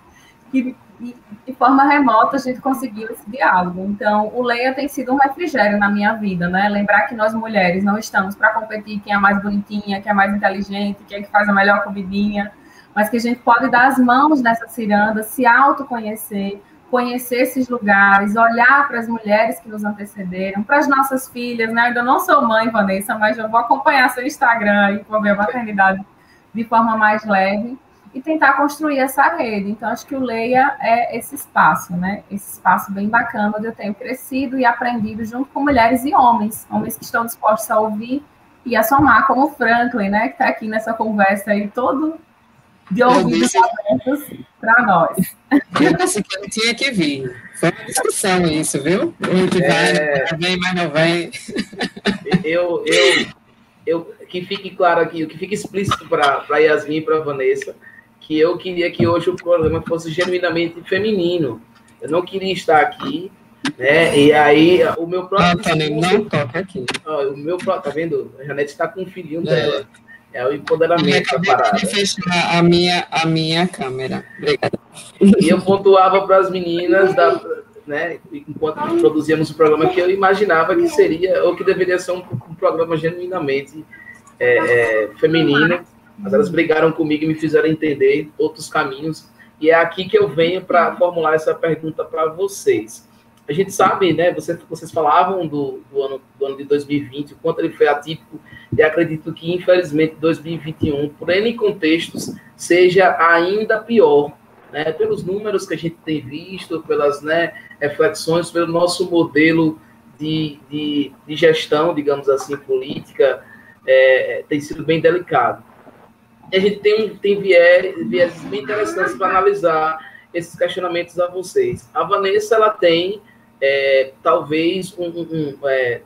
S8: Que e de forma remota a gente conseguiu esse diálogo. Então, o Leia tem sido um refrigério na minha vida, né? Lembrar que nós mulheres não estamos para competir quem é mais bonitinha, quem é mais inteligente, quem é que faz a melhor comidinha, mas que a gente pode dar as mãos nessa ciranda, se autoconhecer, conhecer esses lugares, olhar para as mulheres que nos antecederam, para as nossas filhas, né? Eu ainda não sou mãe, Vanessa, mas eu vou acompanhar seu Instagram e vou ver a maternidade de forma mais leve e tentar construir essa rede. Então, acho que o Leia é esse espaço, né? Esse espaço bem bacana, onde eu tenho crescido e aprendido junto com mulheres e homens, homens que estão dispostos a ouvir e a somar, como o Franklin, né? Que está aqui nessa conversa aí, todo de ouvidos abertos para nós.
S3: Eu disse que eu tinha que vir. Foi uma discussão isso, viu? O que é... vai, vem, mas não vem.
S4: Eu, eu, eu, que fique claro aqui, o que fique explícito para Yasmin e para Vanessa, que eu queria que hoje o programa fosse genuinamente feminino. Eu não queria estar aqui, né? E aí o meu próprio.
S3: Não, não toca aqui.
S4: Ó, o meu tá vendo? A Janete está com o filhinho é. dela. É o empoderamento da parada.
S3: fechar a minha, a minha câmera. Obrigada.
S4: E eu pontuava para as meninas, da, né, enquanto produzíamos o programa, que eu imaginava que seria, ou que deveria ser um, um programa genuinamente é, é, feminino mas elas brigaram comigo e me fizeram entender outros caminhos. E é aqui que eu venho para formular essa pergunta para vocês. A gente sabe, né? Vocês, vocês falavam do, do, ano, do ano de 2020, o quanto ele foi atípico, e acredito que, infelizmente, 2021, por N contextos, seja ainda pior. Né, pelos números que a gente tem visto, pelas né, reflexões, pelo nosso modelo de, de, de gestão, digamos assim, política, é, tem sido bem delicado. E a gente tem, tem viés, viés bem interessantes para analisar esses questionamentos a vocês. A Vanessa, ela tem, é, talvez, um, um, um é,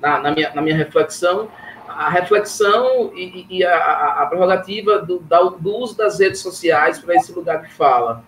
S4: na, na, minha, na minha reflexão, a reflexão e, e a, a, prerrogativa do, do, uso das redes sociais para esse lugar de fala.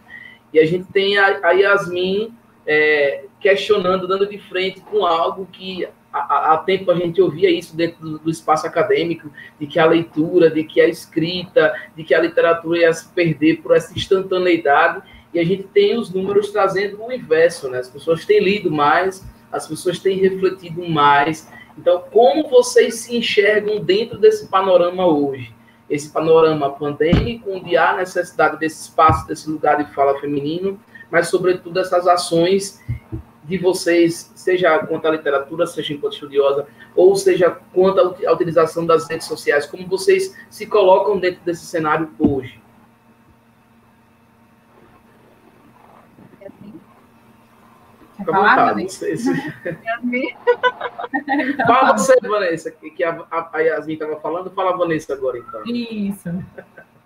S4: E a gente tem a, a Yasmin é, questionando, dando de frente com algo que há tempo a gente ouvia isso dentro do, do, espaço acadêmico, de que a leitura, de que a escrita, de que a literatura ia se perder por essa instantaneidade, e a gente tem os números trazendo o inverso, né? As pessoas têm lido mais, as pessoas têm refletido mais. Então, como vocês se enxergam dentro desse panorama hoje? Esse panorama pandêmico, onde há necessidade desse espaço, desse lugar de fala feminino, mas, sobretudo, essas ações de vocês, seja quanto à literatura, seja enquanto estudiosa, ou seja quanto à utilização das redes sociais, como vocês se colocam dentro desse cenário hoje?
S8: Quer falar, Vanessa?
S4: Fala você, Vanessa, que, que a, a Yasmin estava falando. Fala, Vanessa, agora, então.
S8: Isso.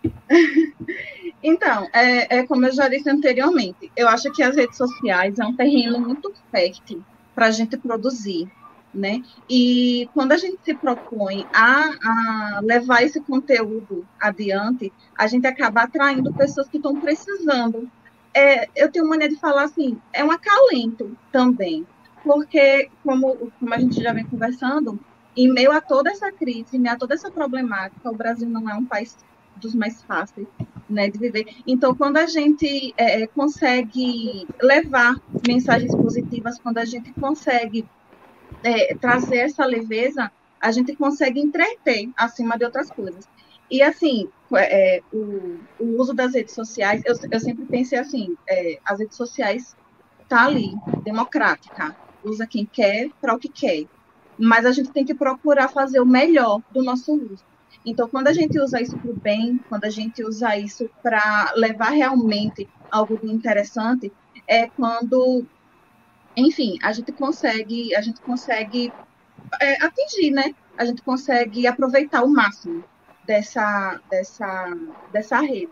S7: Então, é, é, como eu já disse anteriormente, eu acho que as redes sociais é um terreno muito fértil para a gente produzir, né? E quando a gente se propõe a, a, levar esse conteúdo adiante, a gente acaba atraindo pessoas que estão precisando. É, eu tenho mania de falar assim, é um acalento também, porque como, como a gente já vem conversando, em meio a toda essa crise, em meio a toda essa problemática, o Brasil não é um país dos mais fáceis né, de viver. Então, quando a gente é, é, consegue levar mensagens positivas, quando a gente consegue é, trazer essa leveza, a gente consegue entreter acima de outras coisas. E, assim, é, o, o, uso das redes sociais, eu, eu sempre pensei assim, é, as redes sociais tá ali, democrática, usa quem quer para o que quer. Mas a gente tem que procurar fazer o melhor do nosso uso. Então, quando a gente usa isso para o bem, quando a gente usa isso para levar realmente algo interessante, é quando, enfim, a gente consegue, a gente consegue é, atingir, né? A gente consegue aproveitar o máximo dessa, dessa, dessa rede.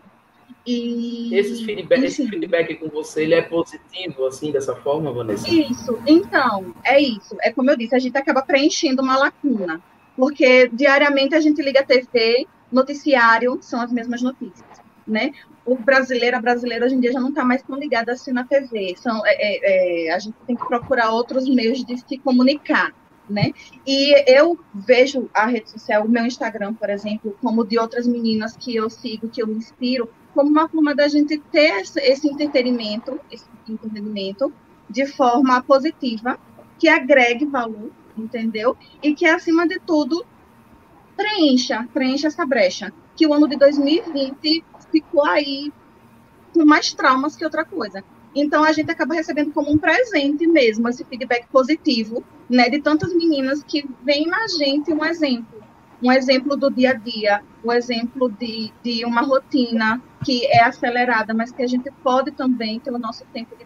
S4: E, esse feedback, esse feedback com você, ele é positivo, assim, dessa forma, Vanessa?
S7: Isso, então, é isso. É como eu disse, a gente acaba preenchendo uma lacuna porque diariamente a gente liga a TV, noticiário, são as mesmas notícias, né? O brasileiro, a brasileira hoje em dia já não está mais tão ligada assim na TV, são, é, é, é, a gente tem que procurar outros meios de se comunicar, né? E eu vejo a rede social, o meu Instagram, por exemplo, como de outras meninas que eu sigo, que eu me inspiro, como uma forma da gente ter esse entretenimento, esse entretenimento de forma positiva, que agregue valor entendeu? E que, acima de tudo, preencha, preencha essa brecha. Que o ano de 2020 ficou aí com mais traumas que outra coisa. Então, a gente acaba recebendo como um presente mesmo esse feedback positivo, né, de tantas meninas que veem na gente um exemplo. Um exemplo do dia a dia, um exemplo de, de uma rotina que é acelerada, mas que a gente pode também ter o nosso tempo de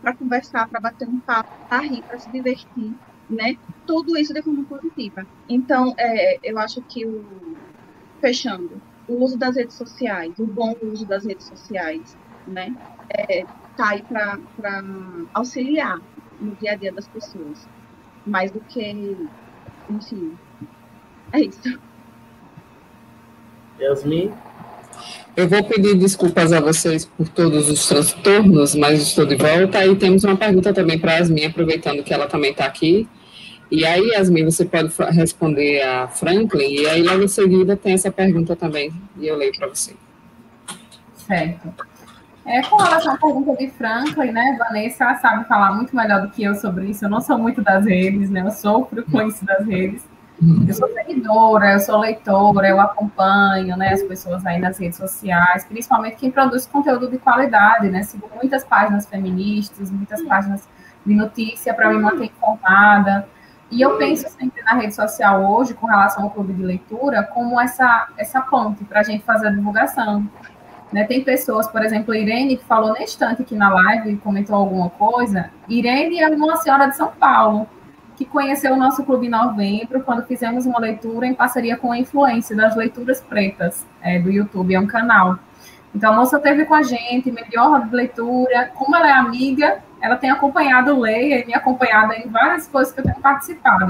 S7: para conversar, para bater um papo, para rir, para se divertir né? Tudo isso de forma positiva. Então, é, eu acho que o fechando, o uso das redes sociais, o bom uso das redes sociais, né? É, tá aí para auxiliar no dia a dia das pessoas, mais do que, enfim, é isso.
S4: Yasmin?
S3: Eu vou pedir desculpas a vocês por todos os transtornos, mas estou de volta. E temos uma pergunta também para a Yasmin, aproveitando que ela também está aqui. E aí, Yasmin, você pode responder a Franklin, e aí logo em seguida tem essa pergunta também, e eu leio para você.
S8: Certo. É, com relação à pergunta de Franklin, né, Vanessa sabe falar muito melhor do que eu sobre isso. Eu não sou muito das redes, né? Eu sofro com isso das redes. Eu sou seguidora, eu sou leitora, eu acompanho né, as pessoas aí nas redes sociais, principalmente quem produz conteúdo de qualidade, né? Sigo muitas páginas feministas, muitas páginas de notícia para me manter informada. E eu penso sempre na rede social hoje, com relação ao clube de leitura, como essa, essa ponte para a gente fazer a divulgação. Né? Tem pessoas, por exemplo, Irene, que falou neste instante aqui na live e comentou alguma coisa. Irene é uma senhora de São Paulo, que conheceu o nosso clube em novembro, quando fizemos uma leitura em parceria com a Influência das Leituras Pretas, é, do YouTube, é um canal. Então, a moça esteve com a gente, me deu a de leitura. Como ela é amiga, ela tem acompanhado o Leia e me acompanhado em várias coisas que eu tenho participado.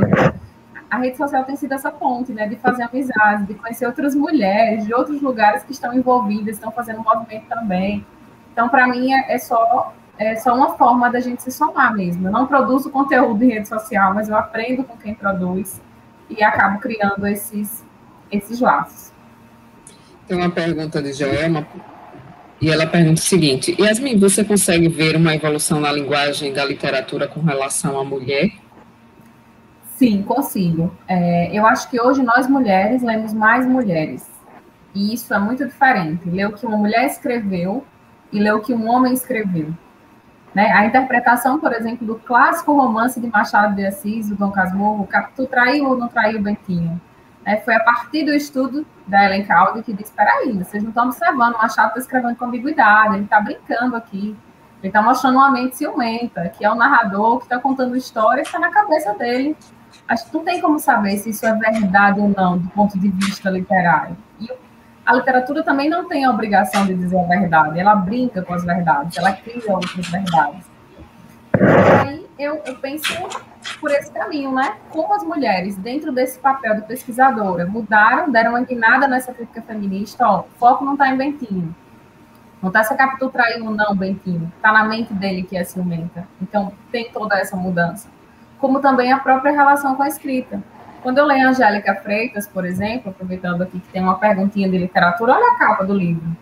S8: A rede social tem sido essa ponte, né, de fazer amizade, de conhecer outras mulheres de outros lugares que estão envolvidas, estão fazendo movimento também. Então, para mim, é, é só é só uma forma da gente se somar mesmo. Eu não produzo conteúdo em rede social, mas eu aprendo com quem produz e acabo criando esses, esses laços.
S3: Tem uma pergunta de Joelma e ela pergunta o seguinte: Yasmin, você consegue ver uma evolução na linguagem da literatura com relação à mulher?
S8: Sim, consigo. É, eu acho que hoje nós mulheres lemos mais mulheres. E isso é muito diferente. Ler o que uma mulher escreveu e ler o que um homem escreveu. Né? A interpretação, por exemplo, do clássico romance de Machado de Assis, do Dom Casmurro, Tu traiu ou não traiu Bentinho? É, foi a partir do estudo da Ellen Calder que disse, peraí, vocês não estão observando, o Machado está escrevendo com ambiguidade, ele está brincando aqui, ele está mostrando uma mente ciumenta, que é o narrador que está contando história está na cabeça dele. Acho que não tem como saber se isso é verdade ou não, do ponto de vista literário. E a literatura também não tem a obrigação de dizer a verdade, ela brinca com as verdades, ela cria outras verdades. E aí eu, eu penso por esse caminho, né? Como as mulheres, dentro desse papel de pesquisadora, mudaram, deram uma guinada nessa crítica feminista, ó, foco não está em Bentinho. Não está se a Capitu traindo ou não Bentinho. Está na mente dele que é ciumenta. Então, tem toda essa mudança. Como também a própria relação com a escrita. Quando eu leio Angélica Freitas, por exemplo, aproveitando aqui que tem uma perguntinha de literatura, olha a capa do livro.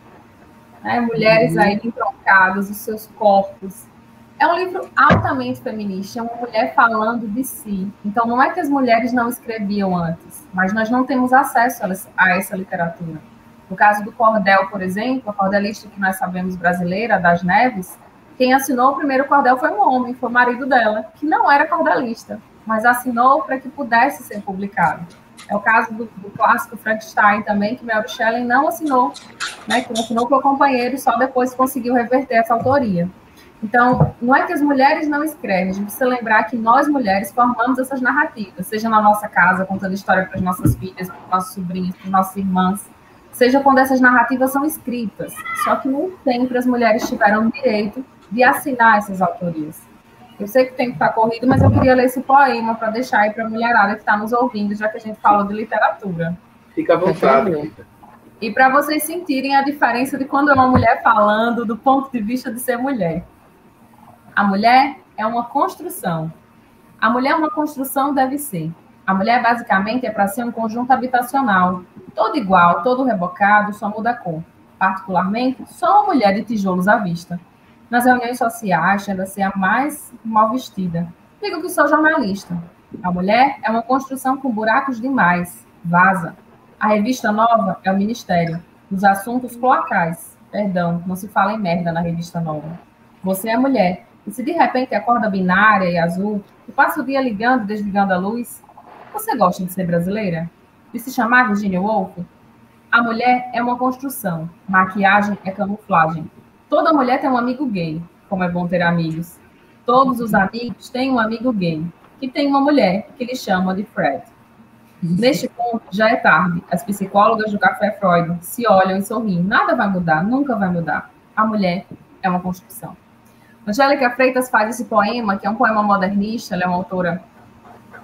S8: Né? Mulheres aí entroncadas, os seus corpos, é um livro altamente feminista, é uma mulher falando de si. Então, não é que as mulheres não escreviam antes, mas nós não temos acesso a essa literatura. No caso do cordel, por exemplo, a cordelista que nós sabemos brasileira, das Neves, quem assinou o primeiro cordel foi um homem, foi o marido dela, que não era cordelista, mas assinou para que pudesse ser publicado. É o caso do, do clássico Frankenstein também, que Mary Shelley não assinou, né, que assinou com o companheiro e só depois conseguiu reverter essa autoria. Então, não é que as mulheres não escrevem, a gente precisa lembrar que nós mulheres formamos essas narrativas, seja na nossa casa, contando história para as nossas filhas, para os nossos sobrinhos, para as nossas irmãs, seja quando essas narrativas são escritas. Só que nem sempre as mulheres tiveram direito de assinar essas autorias. Eu sei que tem que estar corrido, mas eu queria ler esse poema para deixar aí para a mulherada que está nos ouvindo, já que a gente fala de literatura.
S4: Fica à vontade.
S8: E para vocês sentirem a diferença de quando é uma mulher falando do ponto de vista de ser mulher. A mulher é uma construção. A mulher é uma construção deve ser. A mulher basicamente é para ser um conjunto habitacional, todo igual, todo rebocado, só muda a cor. Particularmente, só uma mulher de tijolos à vista. Nas reuniões sociais, tende a ser a mais mal vestida. Digo que sou jornalista. A mulher é uma construção com buracos demais. Vaza. A revista nova é o ministério. Os assuntos cloacais. Perdão, não se fala em merda na revista nova. Você é mulher e se de repente acorda binária e azul, e passa o dia ligando e desligando a luz, você gosta de ser brasileira? De se chamar Virginia Woolf? A mulher é uma construção, maquiagem é camuflagem. Toda mulher tem um amigo gay, como é bom ter amigos. Todos os amigos têm um amigo gay, que tem uma mulher que ele chama de Fred. Neste ponto, já é tarde. As psicólogas do Café Freud se olham e sorriem. Nada vai mudar, nunca vai mudar. A mulher é uma construção. Angélica Freitas faz esse poema, que é um poema modernista, ela é uma autora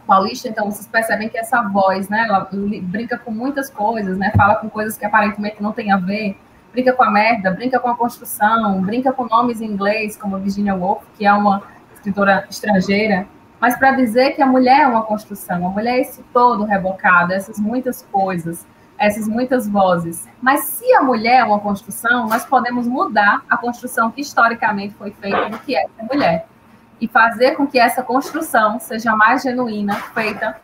S8: paulista, então vocês percebem que essa voz, né, ela brinca com muitas coisas, né, fala com coisas que aparentemente não tem a ver, brinca com a merda, brinca com a construção, brinca com nomes em inglês, como Virginia Woolf, que é uma escritora estrangeira, mas para dizer que a mulher é uma construção, a mulher é esse todo rebocado, essas muitas coisas, essas muitas vozes. Mas se a mulher é uma construção, nós podemos mudar a construção que historicamente foi feita do que é a mulher e fazer com que essa construção seja mais genuína, feita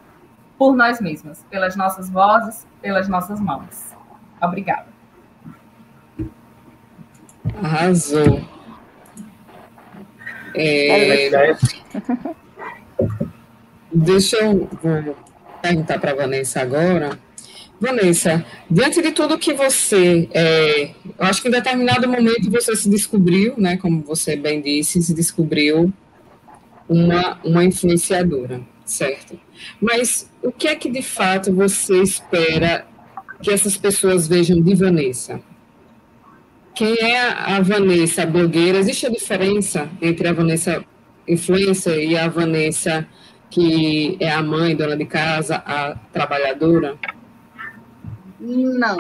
S8: por nós mesmas, pelas nossas vozes, pelas nossas mãos. Obrigada.
S3: Arrasou. É, deixa eu perguntar para a Vanessa agora. Vanessa, diante de tudo que você, é, eu acho que em determinado momento você se descobriu, né, como você bem disse, se descobriu uma, uma influenciadora, certo? Mas o que é que de fato você espera que essas pessoas vejam de Vanessa? Quem é a Vanessa blogueira? Existe a diferença entre a Vanessa influencer e a Vanessa que é a mãe, dona de casa, a trabalhadora?
S7: Não,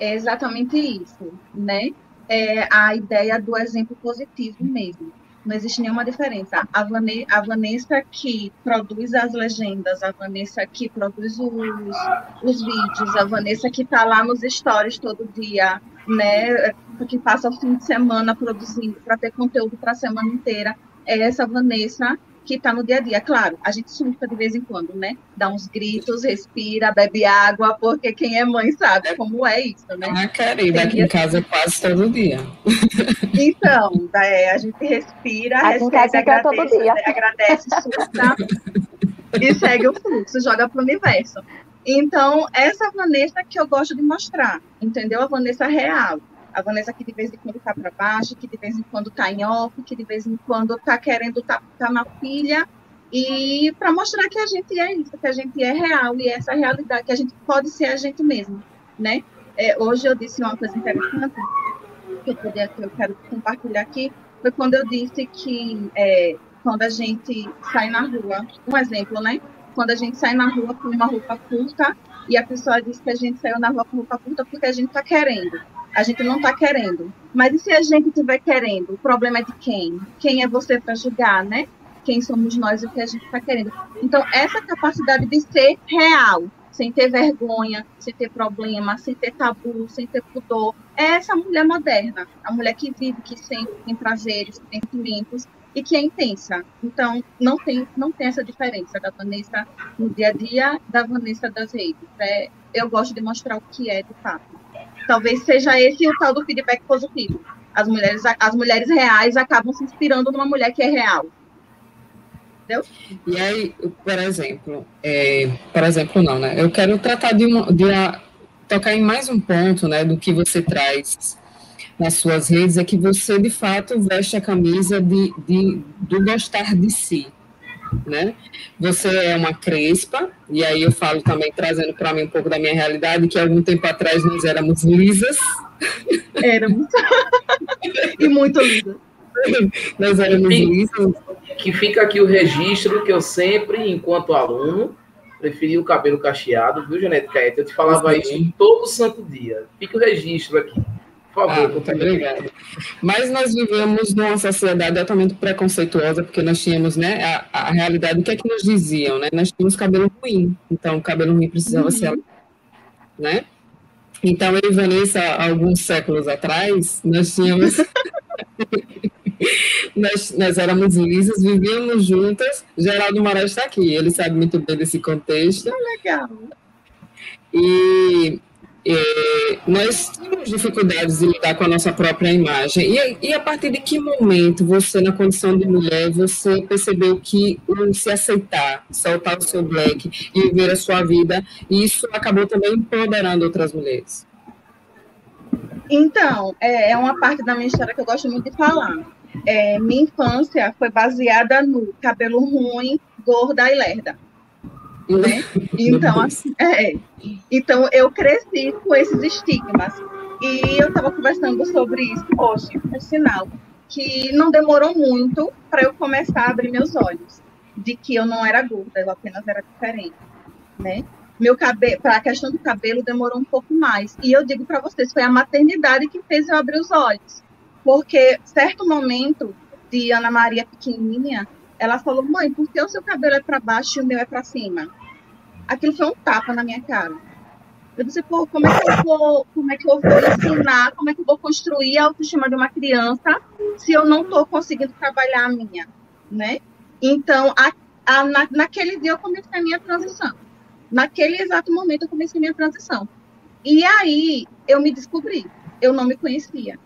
S7: é exatamente isso, né? É a ideia do exemplo positivo mesmo. Não existe nenhuma diferença. A Vanessa, a Vanessa que produz as legendas, a Vanessa que produz os, os vídeos, a Vanessa que está lá nos stories todo dia, né? Que passa o fim de semana produzindo para ter conteúdo para a semana inteira. É essa Vanessa que está no dia a dia. Claro, a gente surta de vez em quando, né? Dá uns gritos, respira, bebe água, porque quem é mãe sabe como é isso, né?
S3: Ah, querida, aqui em casa quase todo dia.
S7: Então, é, a gente respira,
S6: a
S7: respira, agradece, todo dia. agradece, surta e segue o fluxo, joga para o universo. Então, essa Vanessa que eu gosto de mostrar, entendeu? A Vanessa real a Vanessa que de vez em quando está para baixo, que de vez em quando está em off, que de vez em quando está querendo estar tá, tá na pilha, e para mostrar que a gente é isso, que a gente é real, e essa realidade, que a gente pode ser a gente mesmo, né? É, hoje eu disse uma coisa interessante, que eu, podia, que eu quero compartilhar aqui, foi quando eu disse que é, quando a gente sai na rua, um exemplo, né? Quando a gente sai na rua com uma roupa curta, e a pessoa diz que a gente saiu na rua com roupa curta porque a gente está querendo. A gente não está querendo. Mas e se a gente estiver querendo? O problema é de quem? Quem é você para julgar, né? Quem somos nós e o que a gente está querendo. Então, essa capacidade de ser real, sem ter vergonha, sem ter problema, sem ter tabu, sem ter pudor, é essa mulher moderna. A mulher que vive, que sente, tem prazeres, tem sentimentos e que é intensa. Então, não tem, não tem essa diferença da Vanessa no dia a dia da Vanessa das redes. É, eu gosto de mostrar o que é de fato. Talvez seja esse o tal do feedback positivo. As mulheres, as mulheres reais acabam se inspirando numa mulher que é real.
S3: E aí, por exemplo, é, por exemplo, não, né? Eu quero tratar de, uma, de tocar em mais um ponto, né, do que você traz nas suas redes, é que você, de fato, veste a camisa de, de, do gostar de si, né? Você é uma crespa, e aí eu falo também, trazendo para mim um pouco da minha realidade, que algum tempo atrás nós éramos lisas.
S7: Éramos. e muito lisas.
S3: nós éramos lisas.
S4: Que fica aqui o registro que eu sempre, enquanto aluno, preferi o cabelo cacheado, viu, Janete Caeta? Eu te falava isso todo santo dia. Fica o registro aqui. Por favor,
S3: ah, obrigada. Mas nós vivemos numa sociedade altamente preconceituosa, porque nós tínhamos, né, a, a realidade, o que é que nos diziam, né? Nós tínhamos cabelo ruim, então o cabelo ruim precisava uhum. ser, né? Então, eu e Vanessa, alguns séculos atrás, nós tínhamos... nós, nós éramos lisas, vivíamos juntas. Geraldo Moraes está aqui, ele sabe muito bem desse contexto.
S7: Ah, legal.
S3: E é, nós temos dificuldades de lidar com a nossa própria imagem. E, e, a partir de que momento você, na condição de mulher, você percebeu que o se aceitar, soltar o seu black e viver a sua vida, isso acabou também empoderando outras mulheres?
S7: Então, é, é uma parte da minha história que eu gosto muito de falar. É, minha infância foi baseada no cabelo ruim, gorda e lerda. Né? Então, assim, é, então, eu cresci com esses estigmas. E eu estava conversando sobre isso hoje, por sinal, que não demorou muito para eu começar a abrir meus olhos de que eu não era gorda, eu apenas era diferente, né? Meu cabelo, para a questão do cabelo demorou um pouco mais. E eu digo para vocês, foi a maternidade que fez eu abrir os olhos. Porque certo momento de Ana Maria pequenininha, ela falou: "Mãe, por que o seu cabelo é para baixo e o meu é para cima?" aquilo foi um tapa na minha cara. Eu disse, pô, como é que eu vou, como é que eu vou ensinar, como é que eu vou construir a autoestima de uma criança se eu não estou conseguindo trabalhar a minha, né? Então, a, a, na, naquele dia eu comecei a minha transição. Naquele exato momento eu comecei a minha transição. E aí eu me descobri. Eu não me conhecia.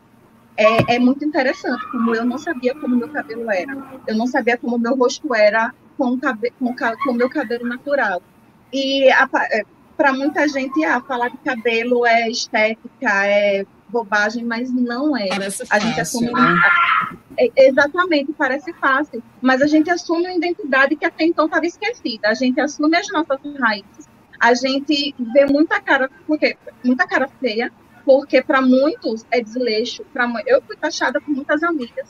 S7: É, é muito interessante, como eu não sabia como meu cabelo era. Eu não sabia como meu rosto era com o cabe, com, com meu cabelo natural. E para é, muita gente, ah, falar de cabelo é estética, é bobagem, mas não é.
S3: Parece a gente assume né?
S7: é, exatamente, parece fácil, mas a gente assume uma identidade que até então estava esquecida. A gente assume as nossas raízes. A gente vê muita cara, porque muita cara feia, porque para muitos é desleixo. Eu fui taxada por muitas amigas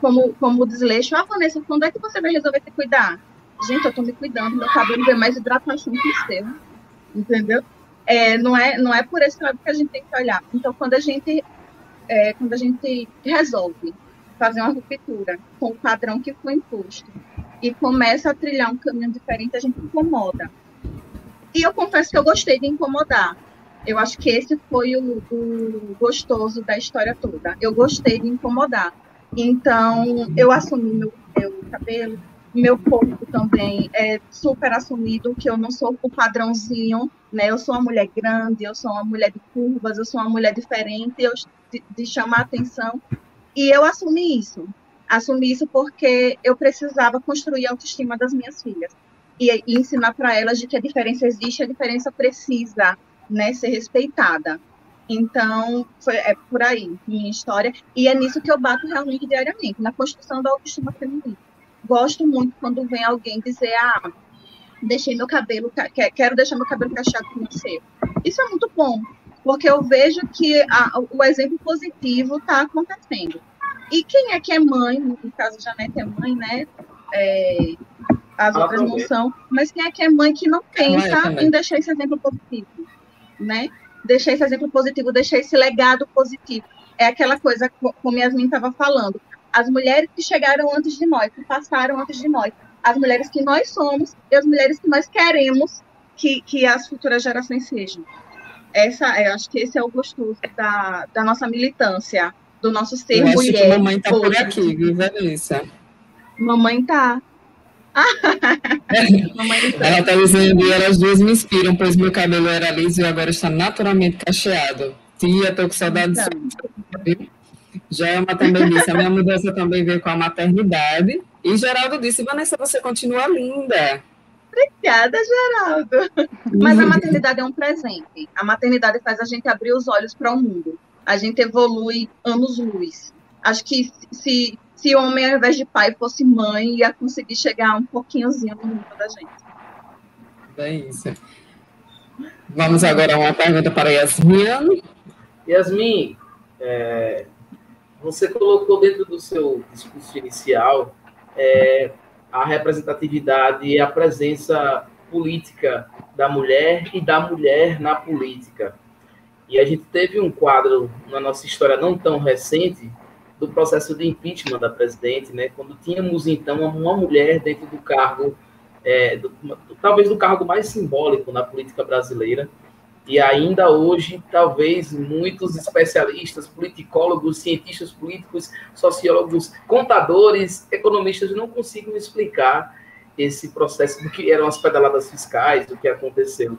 S7: como, como desleixo. Ah, Vanessa, quando é que você vai resolver se cuidar? Gente, eu estou me cuidando, meu cabelo vê mais hidratação que o seu. Entendeu? É, não, é, não é por esse lado que a gente tem que olhar. Então, quando a gente, é, quando a gente resolve fazer uma ruptura com o padrão que foi imposto e começa a trilhar um caminho diferente, a gente incomoda. E eu confesso que eu gostei de incomodar. Eu acho que esse foi o, o gostoso da história toda. Eu gostei de incomodar. Então, eu assumi meu, meu cabelo, meu corpo também é super assumido, que eu não sou o padrãozinho, né? Eu sou uma mulher grande, eu sou uma mulher de curvas, eu sou uma mulher diferente, eu, de, de chamar atenção. E eu assumi isso. Assumi isso porque eu precisava construir a autoestima das minhas filhas. E, e ensinar para elas de que a diferença existe, a diferença precisa né, ser respeitada. Então, foi, é por aí minha história. E é nisso que eu bato realmente diariamente, na construção da autoestima feminina. Gosto muito quando vem alguém dizer, ah, deixei meu cabelo, quero deixar meu cabelo cacheado como o seu. Isso é muito bom, porque eu vejo que a, o exemplo positivo está acontecendo. E quem é que é mãe, no caso, Janete é mãe, né? É, as ah, outras não são, mas quem é que é mãe que não pensa em deixar esse exemplo positivo, né? Deixar esse exemplo positivo, deixar esse legado positivo. É aquela coisa, como Yasmin estava falando, as mulheres que chegaram antes de nós, que passaram antes de nós, as mulheres que nós somos e as mulheres que nós queremos que, que as futuras gerações sejam. Essa, eu acho que esse é o gostoso da, da nossa militância, do nosso ser eu mulher. Acho que
S3: mamãe está por aqui, viu, Vanessa?
S7: Mamãe tá.
S3: Ela está dizendo, elas duas me inspiram, pois meu cabelo era liso e agora está naturalmente cacheado. Tia, tô com saudade então. Joelma também disse, a minha mudança também veio com a maternidade. E Geraldo disse, Vanessa, você continua linda.
S7: Obrigada, Geraldo. Mas a maternidade é um presente. A maternidade faz a gente abrir os olhos para o mundo. A gente evolui anos-luz. Acho que se, se homem, ao invés de pai, fosse mãe, ia conseguir chegar um pouquinhozinho no mundo da gente.
S3: É isso. Vamos agora a uma pergunta para Yasmin.
S4: Yasmin, é, você colocou dentro do seu discurso inicial é, a representatividade e a presença política da mulher e da mulher na política. E a gente teve um quadro na nossa história não tão recente do processo de impeachment da presidente, né, quando tínhamos então uma mulher dentro do cargo, é, do, talvez do cargo mais simbólico na política brasileira, e ainda hoje, talvez muitos especialistas, politicólogos, cientistas políticos, sociólogos, contadores, economistas não consigam explicar esse processo do que eram as pedaladas fiscais, do que aconteceu.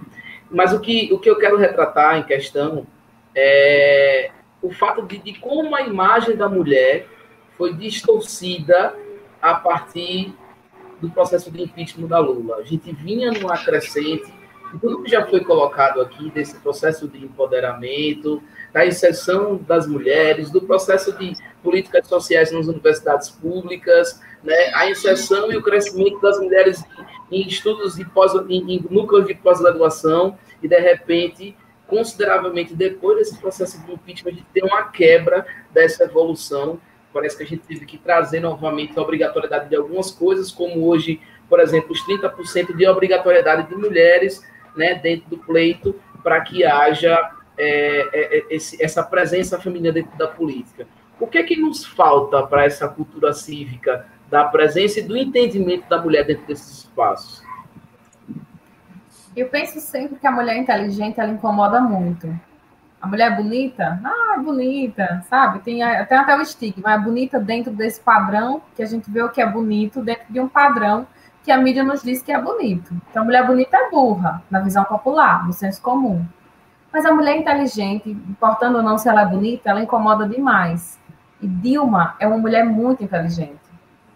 S4: Mas o que, o que eu quero retratar em questão é o fato de, de como a imagem da mulher foi distorcida a partir do processo de impeachment da Lula. A gente vinha numa crescente tudo que já foi colocado aqui desse processo de empoderamento, da inserção das mulheres, do processo de políticas sociais nas universidades públicas, né, a inserção e o crescimento das mulheres em, em estudos de pós, em, em núcleos de pós-graduação, e de repente, consideravelmente depois desse processo de impeachment, a gente tem uma quebra dessa evolução. Parece que a gente teve que trazer novamente a obrigatoriedade de algumas coisas, como hoje, por exemplo, os 30% de obrigatoriedade de mulheres né, dentro do pleito para que haja é, é, é, esse, essa presença feminina dentro da política. O que é que nos falta para essa cultura cívica da presença e do entendimento da mulher dentro desses espaços?
S8: Eu penso sempre que a mulher inteligente ela incomoda muito. A mulher bonita, ah, bonita, sabe? Tem, tem até o estigma, é bonita dentro desse padrão, que a gente vê o que é bonito, dentro de um padrão que a mídia nos diz que é bonito. Então, a mulher bonita é burra, na visão popular, no senso comum. Mas a mulher inteligente, importando ou não se ela é bonita, ela incomoda demais. E Dilma é uma mulher muito inteligente.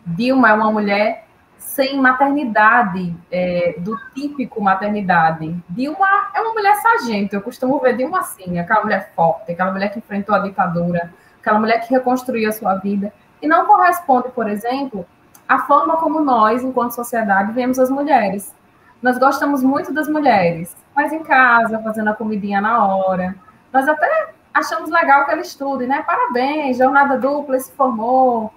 S8: Dilma é uma mulher sem maternidade, é, do típico maternidade. Dilma é uma mulher sargento, eu costumo ver Dilma assim, aquela mulher forte, aquela mulher que enfrentou a ditadura, aquela mulher que reconstruiu a sua vida, e não corresponde, por exemplo, à forma como nós, enquanto sociedade, vemos as mulheres. Nós gostamos muito das mulheres, mas em casa, fazendo a comidinha na hora. Nós até achamos legal que ela estude, né? Parabéns, jornada dupla, se formou,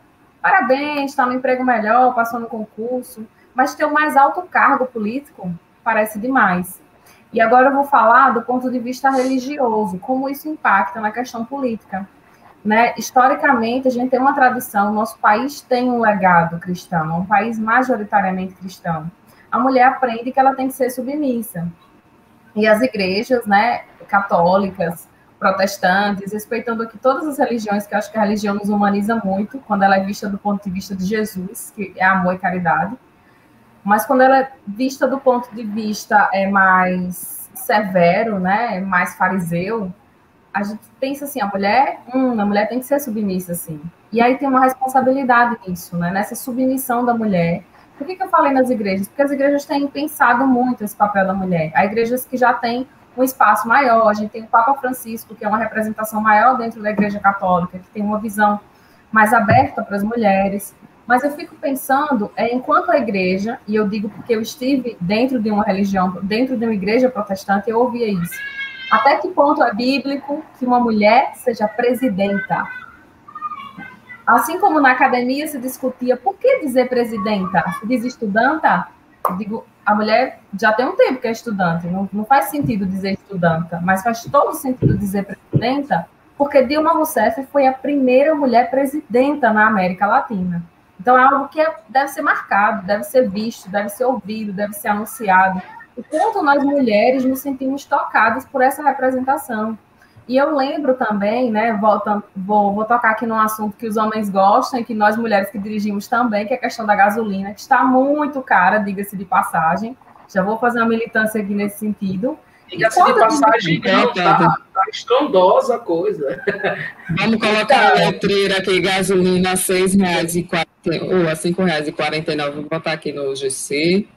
S8: Parabéns, está no emprego melhor, passou no concurso, mas ter o mais alto cargo político parece demais. E agora eu vou falar do ponto de vista religioso, como isso impacta na questão política. Né? Historicamente, a gente tem uma tradição, nosso país tem um legado cristão, é um país majoritariamente cristão. A mulher aprende que ela tem que ser submissa. E as igrejas né, católicas, protestantes, respeitando aqui todas as religiões, que eu acho que a religião nos humaniza muito, quando ela é vista do ponto de vista de Jesus, que é amor e caridade. Mas quando ela é vista do ponto de vista é mais severo, né, mais fariseu, a gente pensa assim, a mulher, hum, a mulher tem que ser submissa, assim. E aí tem uma responsabilidade nisso, né, nessa submissão da mulher. Por que, que eu falei nas igrejas? Porque as igrejas têm pensado muito esse papel da mulher. Há igrejas que já têm um espaço maior. A gente tem o Papa Francisco, que é uma representação maior dentro da Igreja Católica, que tem uma visão mais aberta para as mulheres. Mas eu fico pensando, é, enquanto a igreja, e eu digo porque eu estive dentro de uma religião, dentro de uma igreja protestante, eu ouvia isso. Até que ponto é bíblico que uma mulher seja presidenta? Assim como na academia se discutia por que dizer presidenta? Se diz estudanta, eu digo, a mulher já tem um tempo que é estudante, não, não faz sentido dizer estudanta, mas faz todo sentido dizer presidenta, porque Dilma Rousseff foi a primeira mulher presidenta na América Latina. Então é algo que é, deve ser marcado, deve ser visto, deve ser ouvido, deve ser anunciado. O quanto nós mulheres nos sentimos tocadas por essa representação. E eu lembro também, né, voltando, vou, vou tocar aqui num assunto que os homens gostam e que nós mulheres que dirigimos também, que é a questão da gasolina, que está muito cara, diga-se de passagem. Já vou fazer uma militância aqui nesse sentido.
S4: Diga-se de passagem, não, tá, tá estrondosa a coisa.
S3: Vamos colocar a letreira aqui, gasolina a seis reais e ou a cinco reais e quarenta e nove. Vou botar aqui no GC.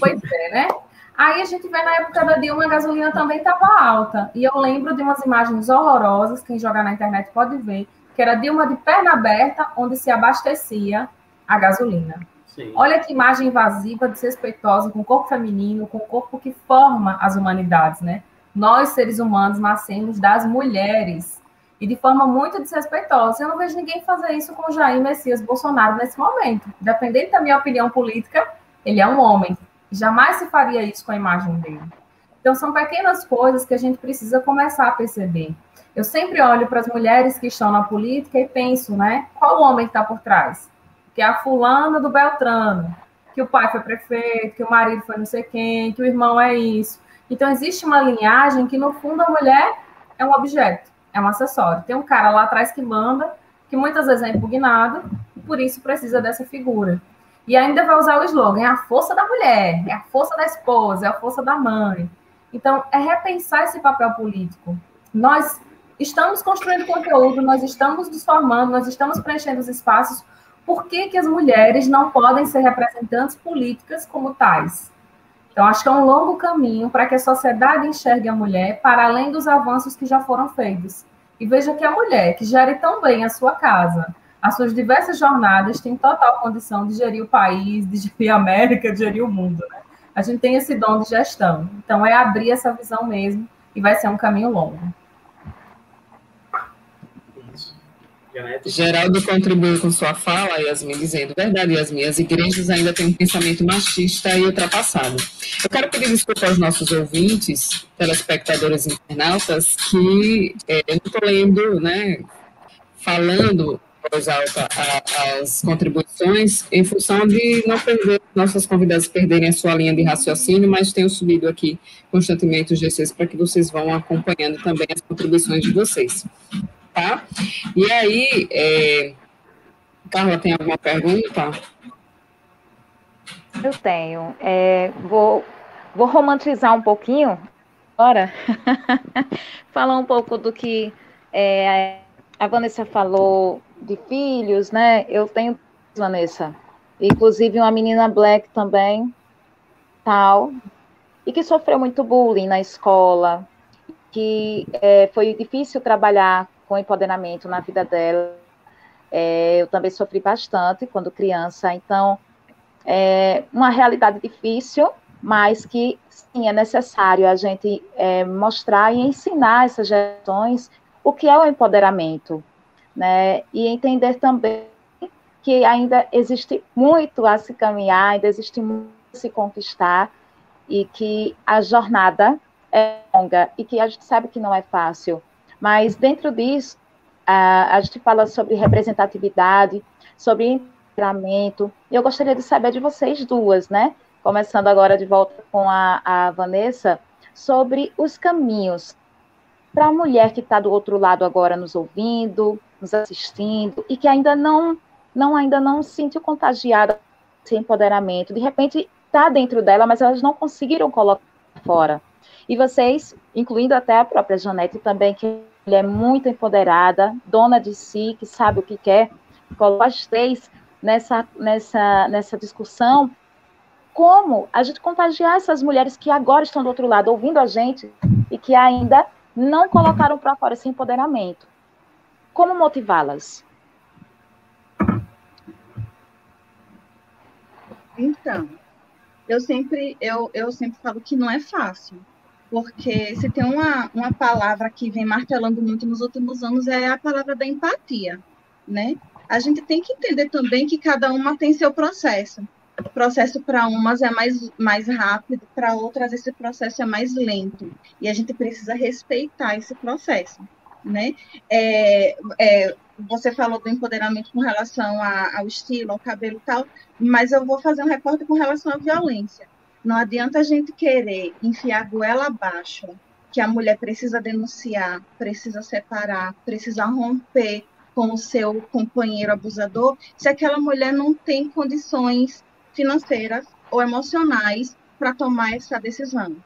S8: Pois é, né? Aí a gente vê na época da Dilma, a gasolina também estava alta. E eu lembro de umas imagens horrorosas, quem jogar na internet pode ver, que era Dilma de perna aberta, onde se abastecia a gasolina. Sim. Olha que imagem invasiva, desrespeitosa, com o corpo feminino, com o corpo que forma as humanidades, né? Nós, seres humanos, nascemos das mulheres. E de forma muito desrespeitosa. Eu não vejo ninguém fazer isso com Jair Messias Bolsonaro nesse momento. Dependendo da minha opinião política, ele é um homem. Jamais se faria isso com a imagem dele. Então, são pequenas coisas que a gente precisa começar a perceber. Eu sempre olho para as mulheres que estão na política e penso, né? Qual o homem está por trás? Que é a fulana do Beltrano, que o pai foi prefeito, que o marido foi não sei quem, que o irmão é isso. Então, existe uma linhagem que, no fundo, a mulher é um objeto, é um acessório. Tem um cara lá atrás que manda, que muitas vezes é impugnado, e por isso precisa dessa figura. E ainda vai usar o slogan: é a força da mulher, é a força da esposa, é a força da mãe. Então, é repensar esse papel político. Nós estamos construindo conteúdo, nós estamos nos formando, nós estamos preenchendo os espaços. Por que, que as mulheres não podem ser representantes políticas como tais? Então, acho que é um longo caminho para que a sociedade enxergue a mulher para além dos avanços que já foram feitos. E veja que a mulher, que gere tão bem a sua casa, as suas diversas jornadas têm total condição de gerir o país, de gerir a América, de gerir o mundo. Né? A gente tem esse dom de gestão. Então, é abrir essa visão mesmo e vai ser um caminho longo.
S3: Geraldo contribuiu com sua fala, Yasmin, dizendo, verdade, Yasmin, as igrejas ainda têm um pensamento machista e ultrapassado. Eu quero pedir desculpa aos nossos ouvintes, telespectadores e internautas, que é, eu não estou lendo, né, falando voz alta as contribuições em função de não perder, nossas convidadas perderem a sua linha de raciocínio, mas tenho subido aqui constantemente os GCs para que vocês vão acompanhando também as contribuições de vocês. Tá? E aí, é... Carla, tem alguma pergunta?
S6: Eu tenho. É, vou, vou romantizar um pouquinho agora, falar um pouco do que é, a Vanessa falou de filhos, né? Eu tenho Vanessa, inclusive uma menina black também, tal, e que sofreu muito bullying na escola, que é, foi difícil trabalhar com empoderamento na vida dela. É, eu também sofri bastante quando criança, então é uma realidade difícil, mas que sim é necessário a gente é, mostrar e ensinar essas gerações o que é o empoderamento, né? E entender também que ainda existe muito a se caminhar, ainda existe muito a se conquistar e que a jornada é longa e que a gente sabe que não é fácil. Mas dentro disso, a, a gente fala sobre representatividade, sobre empoderamento. Eu gostaria de saber de vocês duas, né? Começando agora de volta com a, a Vanessa, sobre os caminhos para a mulher que está do outro lado agora nos ouvindo, nos assistindo e que ainda não, não ainda não se sentiu contagiada esse empoderamento. De repente está dentro dela, mas elas não conseguiram colocar fora. E vocês, incluindo até a própria Janete também, que é muito empoderada, dona de si, que sabe o que quer, coloca as três nessa, nessa, nessa discussão, como a gente contagiar essas mulheres que agora estão do outro lado ouvindo a gente e que ainda não colocaram para fora esse empoderamento. Como motivá-las?
S7: Então, eu sempre, eu, eu sempre falo que não é fácil, porque se tem uma, uma palavra que vem martelando muito nos últimos anos é a palavra da empatia, né? A gente tem que entender também que cada uma tem seu processo. O processo para umas é mais, mais rápido, para outras esse processo é mais lento. E a gente precisa respeitar esse processo, né? É, é, você falou do empoderamento com relação a, ao estilo, ao cabelo e tal, mas eu vou fazer um recorte com relação à violência. Não adianta a gente querer enfiar a goela abaixo que a mulher precisa denunciar, precisa separar, precisa romper com o seu companheiro abusador, se aquela mulher não tem condições financeiras ou emocionais para tomar essa decisão.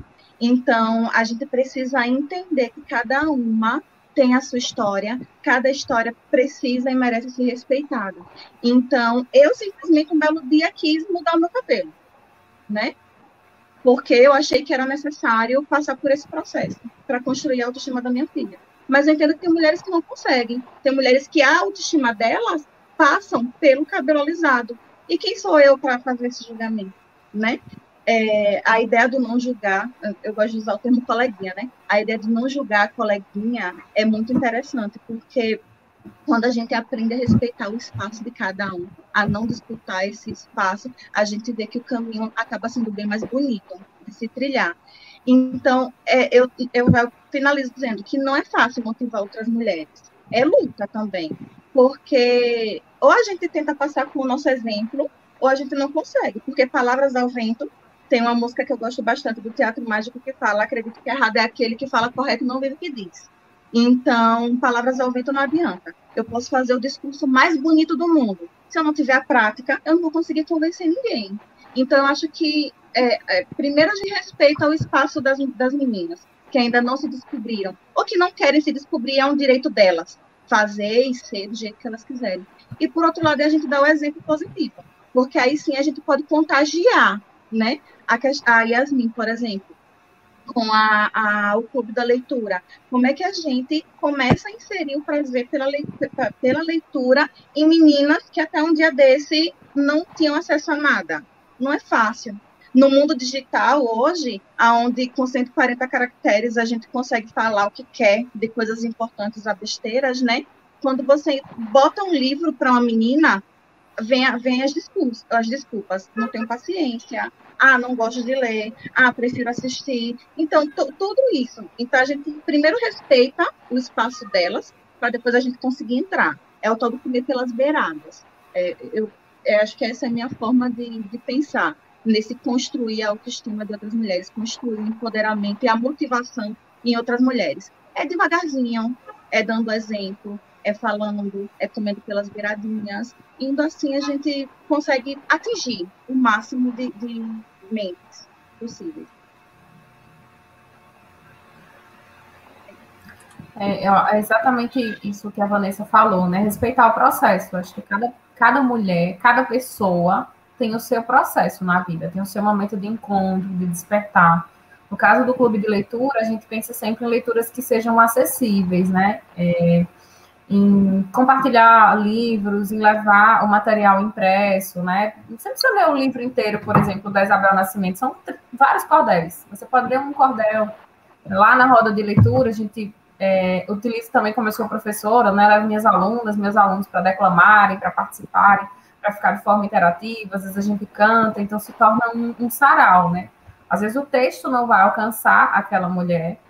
S7: Então, a gente precisa entender que cada uma tem a sua história, cada história precisa e merece ser respeitada. Então, eu simplesmente um belo dia quis mudar o meu cabelo, né? Porque eu achei que era necessário passar por esse processo para construir a autoestima da minha filha. Mas eu entendo que tem mulheres que não conseguem. Tem mulheres que a autoestima delas passam pelo cabelo alisado. E quem sou eu para fazer esse julgamento, né? É, a ideia do não julgar, eu gosto de usar o termo coleguinha, né? A ideia de não julgar a coleguinha é muito interessante, porque quando a gente aprende a respeitar o espaço de cada um, a não disputar esse espaço, a gente vê que o caminho acaba sendo bem mais bonito de se trilhar. Então, é, eu, eu finalizo dizendo que não é fácil motivar outras mulheres, é luta também, porque ou a gente tenta passar com o nosso exemplo, ou a gente não consegue, porque palavras ao vento tem uma música que eu gosto bastante do Teatro Mágico que fala: acredito que errado é aquele que fala correto e não vive o que diz. Então, palavras ao vento não adianta. Eu posso fazer o discurso mais bonito do mundo. Se eu não tiver a prática, eu não vou conseguir convencer ninguém. Então, eu acho que, é, é, primeiro, de respeito ao espaço das, das meninas, que ainda não se descobriram, ou que não querem se descobrir, é um direito delas, fazer e ser do jeito que elas quiserem. E, por outro lado, a gente dá o exemplo positivo, porque aí sim a gente pode contagiar né? A, a Yasmin, por exemplo, com a, a, o Clube da Leitura. Como é que a gente começa a inserir o prazer pela leitura, pela leitura em meninas que até um dia desse não tinham acesso a nada? Não é fácil. No mundo digital, hoje, onde com 140 caracteres a gente consegue falar o que quer de coisas importantes a besteiras, né? Quando você bota um livro para uma menina, vem, vem as, desculpas, as desculpas, não tenho paciência, ah, não gosto de ler, ah, prefiro assistir. Então, tudo isso. Então, a gente primeiro respeita o espaço delas, para depois a gente conseguir entrar. É o todo comer pelas beiradas. É, eu é, acho que essa é a minha forma de, de pensar nesse construir a autoestima de outras mulheres, construir o empoderamento e a motivação em outras mulheres. É devagarzinho, é dando exemplo, é falando, é comendo pelas beiradinhas. Indo assim, a gente consegue atingir o máximo de, de mentes possíveis.
S8: É, é, exatamente isso que a Vanessa falou, né? Respeitar o processo. Acho que cada, cada mulher, cada pessoa tem o seu processo na vida, tem o seu momento de encontro, de despertar. No caso do clube de leitura, a gente pensa sempre em leituras que sejam acessíveis, né? É, em compartilhar livros, em levar o material impresso, né? Você precisa ler o livro inteiro, por exemplo, da Isabel Nascimento, são vários cordéis. Você pode ler um cordel lá na roda de leitura, a gente é, também como eu sou professora, né? Levo minhas alunas, meus alunos para declamarem, para participarem, para ficar de forma interativa, às vezes a gente canta, então se torna um, um sarau, né? Às vezes o texto não vai alcançar aquela mulher,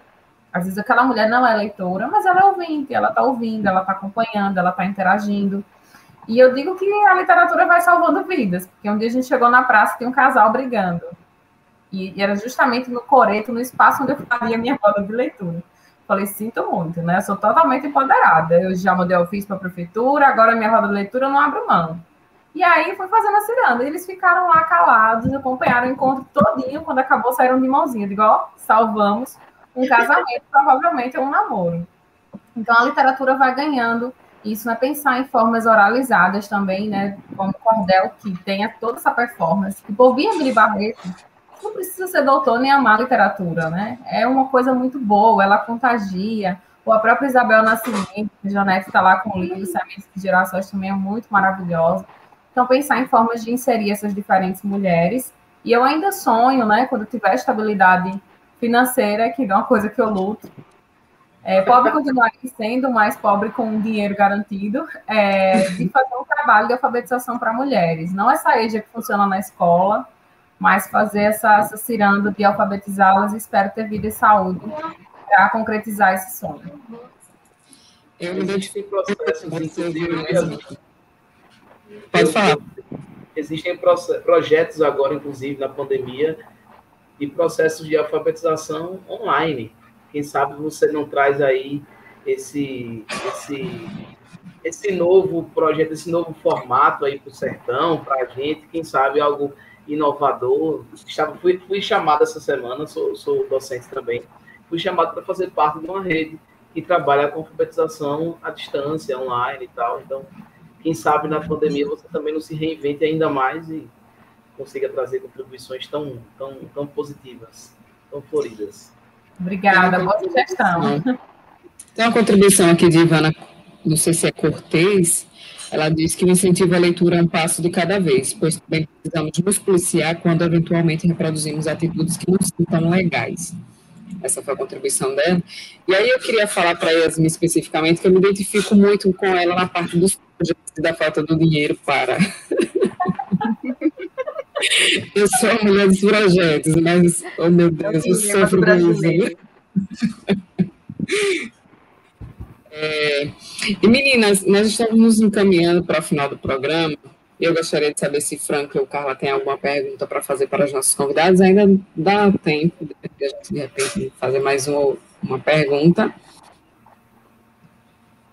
S8: às vezes aquela mulher não é leitora, mas ela é ouvinte, ela está ouvindo, ela está acompanhando, ela está interagindo. E eu digo que a literatura vai salvando vidas, porque um dia a gente chegou na praça e tem um casal brigando. E, e era justamente no coreto, no espaço onde eu faria minha roda de leitura. Falei, sinto muito, né? Eu sou totalmente empoderada. Eu já mudei ofício para a prefeitura, agora minha roda de leitura eu não abro mão. E aí foi fazendo a ciranda. Eles ficaram lá calados, acompanharam o encontro todinho. Quando acabou, saíram de mãozinha. Digo, ó, salvamos um casamento, provavelmente é um namoro. Então a literatura vai ganhando isso, né? Pensar em formas oralizadas também, né? Como cordel, que tenha toda essa performance. E por via Mili Barreto, não precisa ser doutor nem amar literatura, né? É uma coisa muito boa, ela contagia. Ou a própria Isabel Nascimento, que Janete está lá com o livro Sementes de Gerações, também é muito maravilhosa. Então, pensar em formas de inserir essas diferentes mulheres. E eu ainda sonho, né, quando tiver estabilidade financeira, que é uma coisa que eu luto, é, pobre continuar sendo, mais pobre com dinheiro garantido, é, de fazer um trabalho de alfabetização para mulheres. Não essa EJA que funciona na escola, mas fazer essa, essa ciranda de alfabetizá-las e espero ter vida e saúde para concretizar esse sonho.
S3: Eu me identifico processos, inclusive. Pode falar.
S4: Existem projetos agora, inclusive, na pandemia, de processos de alfabetização online. Quem sabe você não traz aí esse, esse, esse novo projeto, esse novo formato aí para o sertão, para a gente, quem sabe algo inovador. Estava, fui, fui chamado essa semana, sou, sou docente também, fui chamado para fazer parte de uma rede que trabalha com alfabetização à distância, online e tal. Então, quem sabe na pandemia você também não se reinvente ainda mais e consiga trazer contribuições tão, tão, tão positivas, tão floridas.
S8: Obrigada, boa sugestão.
S3: Tem uma contribuição aqui de Ivana, não sei se é Cortez, ela diz que o incentivo à leitura é um passo de cada vez, pois também precisamos nos policiar quando eventualmente reproduzimos atitudes que não são tão legais. Essa foi a contribuição dela. E aí eu queria falar para Yasmin especificamente que eu me identifico muito com ela na parte dos projetos da falta do dinheiro para. Eu sou a mulher dos projetos, mas, oh meu Deus, eu sofro com isso. É, e meninas, nós estamos nos encaminhando para o final do programa. Eu gostaria de saber se Franca ou Carla tem alguma pergunta para fazer para os nossos convidados. Ainda dá tempo de a gente, de repente, fazer mais uma, uma pergunta.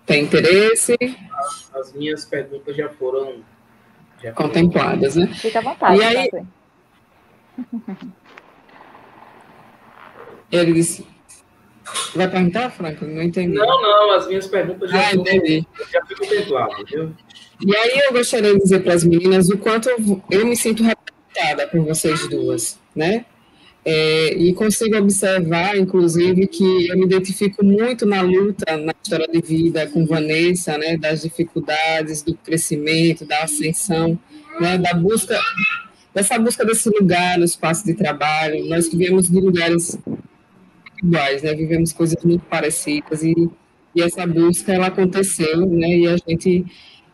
S3: Tem interesse?
S4: As, as minhas perguntas já foram
S3: já contempladas, né?
S6: Fica à vontade.
S3: E aí, ele disse, Vai perguntar, Franco? Não entendi.
S4: Não, não, as minhas perguntas já, ah, entendi. já fui contemplado, viu?
S3: E aí eu gostaria de dizer para as meninas o quanto eu, eu me sinto representada por vocês duas, né? É, e consigo observar, inclusive, que eu me identifico muito na luta, na história de vida com Vanessa, né, das dificuldades, do crescimento, da ascensão, né, da busca, dessa busca desse lugar no espaço de trabalho. Nós vivemos de lugares iguais, né? Vivemos coisas muito parecidas e, e essa busca ela aconteceu, né? E a gente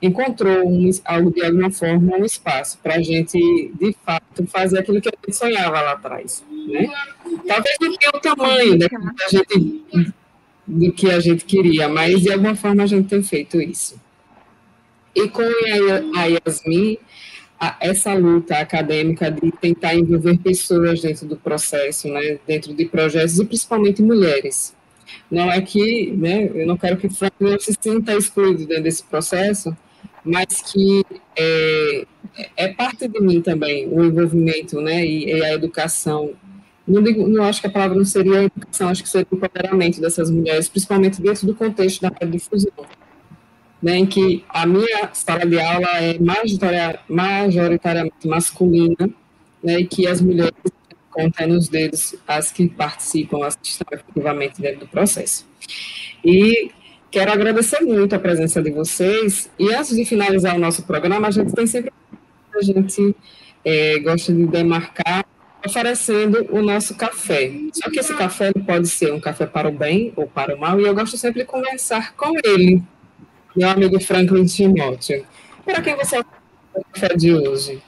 S3: encontrou um, algo de alguma forma um espaço para a gente de fato fazer aquilo que a gente sonhava lá atrás, né? Talvez não tenha o tamanho né, a gente, do que a gente queria, mas de alguma forma a gente tem feito isso. E com a Yasmin, essa luta acadêmica de tentar envolver pessoas dentro do processo, né, dentro de projetos e principalmente mulheres. Não é que, né, eu não quero que o Frank não se sinta excluído dentro desse processo, mas que é, é parte de mim também o envolvimento, né, e, e a educação não, digo, não acho que a palavra não seria educação, acho que seria empoderamento dessas mulheres, principalmente dentro do contexto da difusão, né, em que a minha sala de aula é majoritariamente masculina, né, e que as mulheres contam nos dedos as que participam, as que estão efetivamente dentro do processo. E quero agradecer muito a presença de vocês, e antes de finalizar o nosso programa, a gente tem sempre a gente é, gosta de demarcar oferecendo o nosso café. Só que esse café pode ser um café para o bem ou para o mal, e eu gosto sempre de conversar com ele, meu amigo Franklin Timóteo. Para quem você é o café de hoje?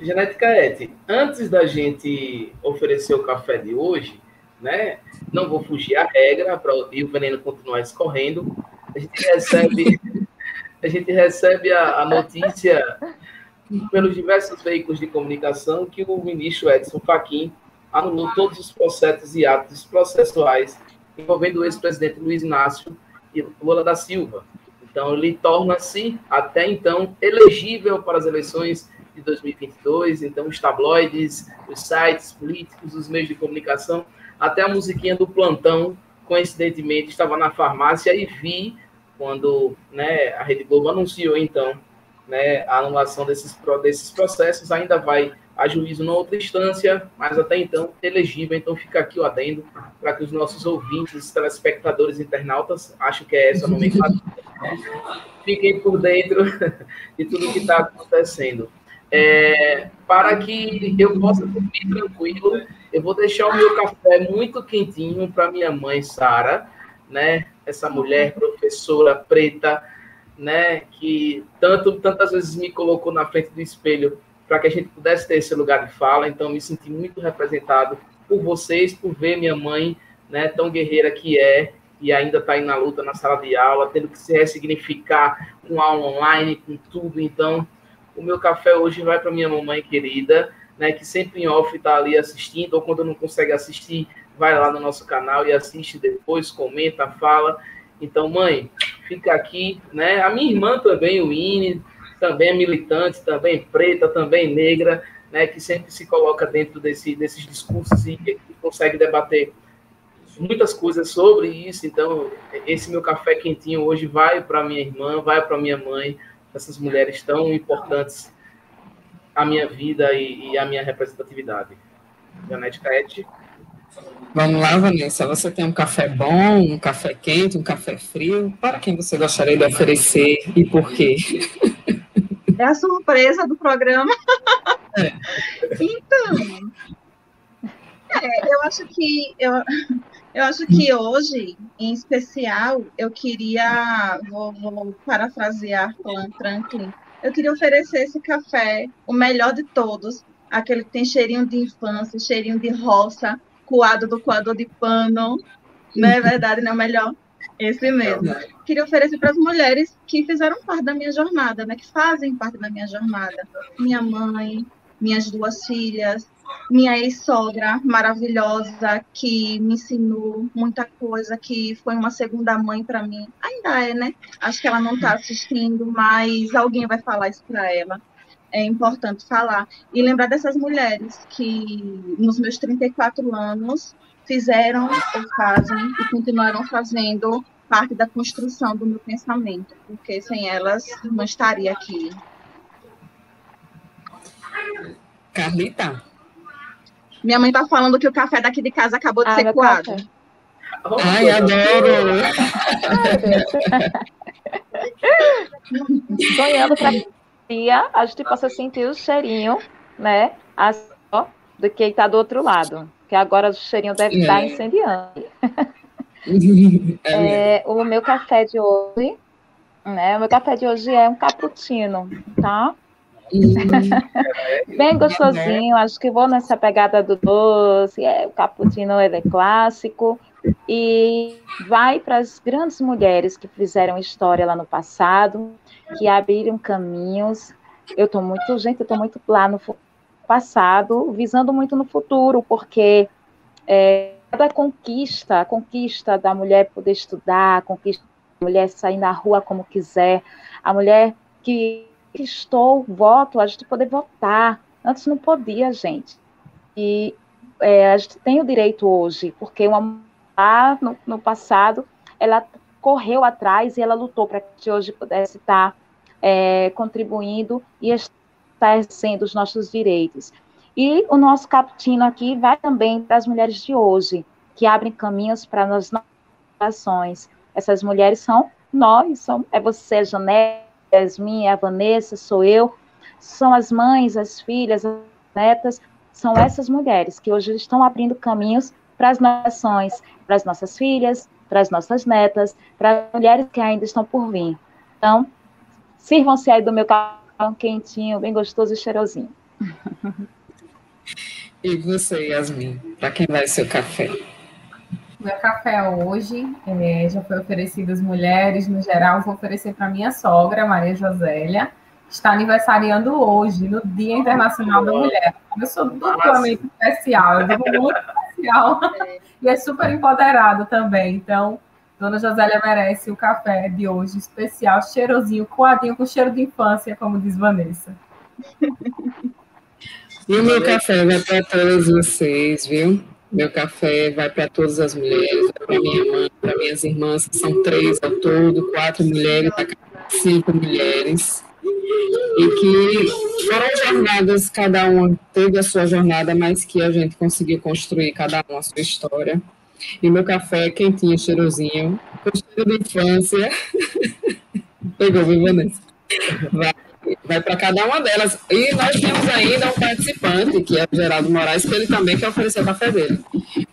S4: Genética Eti, antes da gente oferecer o café de hoje, né? Não vou fugir à regra para o veneno continuar escorrendo. A gente recebe, a gente recebe a, a notícia pelos diversos veículos de comunicação que o ministro Edson Fachin anulou todos os processos e atos processuais envolvendo o ex-presidente Luiz Inácio e Lula da Silva. Então, ele torna-se, até então, elegível para as eleições de 2022. Então, os tabloides, os sites políticos, os meios de comunicação, até a musiquinha do plantão, coincidentemente, estava na farmácia e vi quando né, a Rede Globo anunciou, então, né, a anulação desses, desses processos ainda vai a juízo na outra instância, mas até então elegível. Então fica aqui o adendo para que os nossos ouvintes, telespectadores, internautas, acho que é essa a nomenclatura, fiquem por dentro de tudo que está acontecendo. É, para que eu possa dormir tranquilo, eu vou deixar o meu café muito quentinho para minha mãe, Sara, né? Essa mulher professora preta, né, que tanto tantas vezes me colocou na frente do espelho para que a gente pudesse ter esse lugar de fala. Então, me senti muito representado por vocês, por ver minha mãe, né, tão guerreira que é e ainda está aí na luta na sala de aula, tendo que se ressignificar com aula online, com tudo. Então, o meu café hoje vai para minha mamãe querida, né, que sempre em off está ali assistindo, ou quando não consegue assistir, vai lá no nosso canal e assiste depois, comenta, fala. Então, mãe, fica aqui, né? A minha irmã também, o Ine, também é militante, também preta, também negra, né? Que sempre se coloca dentro desse, desses discursos e que consegue debater muitas coisas sobre isso. Então, esse meu café quentinho hoje vai para minha irmã, vai para minha mãe, essas mulheres tão importantes à minha vida e, e à minha representatividade. Janete Caete.
S3: Vamos lá, Vanessa. Você tem um café bom, um café quente, um café frio? Para quem você gostaria de oferecer e por quê?
S7: É a surpresa do programa. É. Então, é, eu acho que eu, eu acho que hoje, em especial, eu queria, vou, vou parafrasear Franklin, eu queria oferecer esse café, o melhor de todos, aquele que tem cheirinho de infância, cheirinho de roça, coado do coador de pano, não é verdade, não é melhor? Esse mesmo. Queria oferecer para as mulheres que fizeram parte da minha jornada, né? Que fazem parte da minha jornada. Minha mãe, minhas duas filhas, minha ex-sogra maravilhosa, que me ensinou muita coisa, que foi uma segunda mãe para mim. Ainda é, né? Acho que ela não está assistindo, mas alguém vai falar isso para ela é importante falar. E lembrar dessas mulheres que, nos meus 34 anos, fizeram ou fazem e continuaram fazendo parte da construção do meu pensamento, porque sem elas não estaria aqui.
S3: Carlita.
S7: Minha mãe está falando que o café daqui de casa acabou de ah, ser coado.
S3: Ai, adoro!
S6: Sonhando para dia a gente possa sentir o cheirinho, né? Só do que está do outro lado. Que agora o cheirinho deve estar é. incendiando. É, é, o meu café de hoje, né? O meu café de hoje é um cappuccino, tá? Bem gostosinho, acho que vou nessa pegada do doce. É, o cappuccino ele é clássico e vai para as grandes mulheres que fizeram história lá no passado, que abriram caminhos. Eu estou muito, gente, eu estou muito lá no passado, visando muito no futuro, porque é, cada conquista, a conquista da mulher poder estudar, a conquista da mulher sair na rua como quiser, a mulher que estou voto, a gente poder votar. Antes não podia, gente. E é, a gente tem o direito hoje, porque uma mulher no, no passado, ela correu atrás e ela lutou para que hoje pudesse estar é, contribuindo e estar sendo os nossos direitos. E o nosso caputino aqui vai também para as mulheres de hoje, que abrem caminhos para as nossas Essas mulheres são nós, são, é você, Janete, Yasmin, a Vanessa, sou eu, são as mães, as filhas, as netas, são essas mulheres que hoje estão abrindo caminhos para as nações, para as nossas filhas, para as nossas netas, para as mulheres que ainda estão por vir. Então, sirvam-se aí do meu carro quentinho, bem gostoso e cheirosinho.
S3: E você, Yasmin, para quem vai seu café?
S8: Meu café hoje é, já foi oferecido às mulheres, no geral, vou oferecer para minha sogra, Maria Josélia, está aniversariando hoje, no Dia Internacional da Mulher. Eu sou duplamente Nossa. especial, eu sou muito especial e é super empoderado também. Então, Dona Josélia merece o café de hoje especial, cheirosinho, coadinho, com cheiro de infância, como diz Vanessa.
S3: E o meu café vai para todas vocês, viu? Meu café vai para todas as mulheres, para minha mãe, para minhas irmãs, que são três ao todo, quatro mulheres, cinco mulheres. E que foram jornadas, cada uma teve a sua jornada, mas que a gente conseguiu construir cada uma a sua história. E meu café é quentinho, cheirosinho, com cheiro de infância. Pegou, viu, Vanessa? Vai vai para cada uma delas. E nós temos ainda um participante, que é o Geraldo Moraes, que ele também quer oferecer o café dele.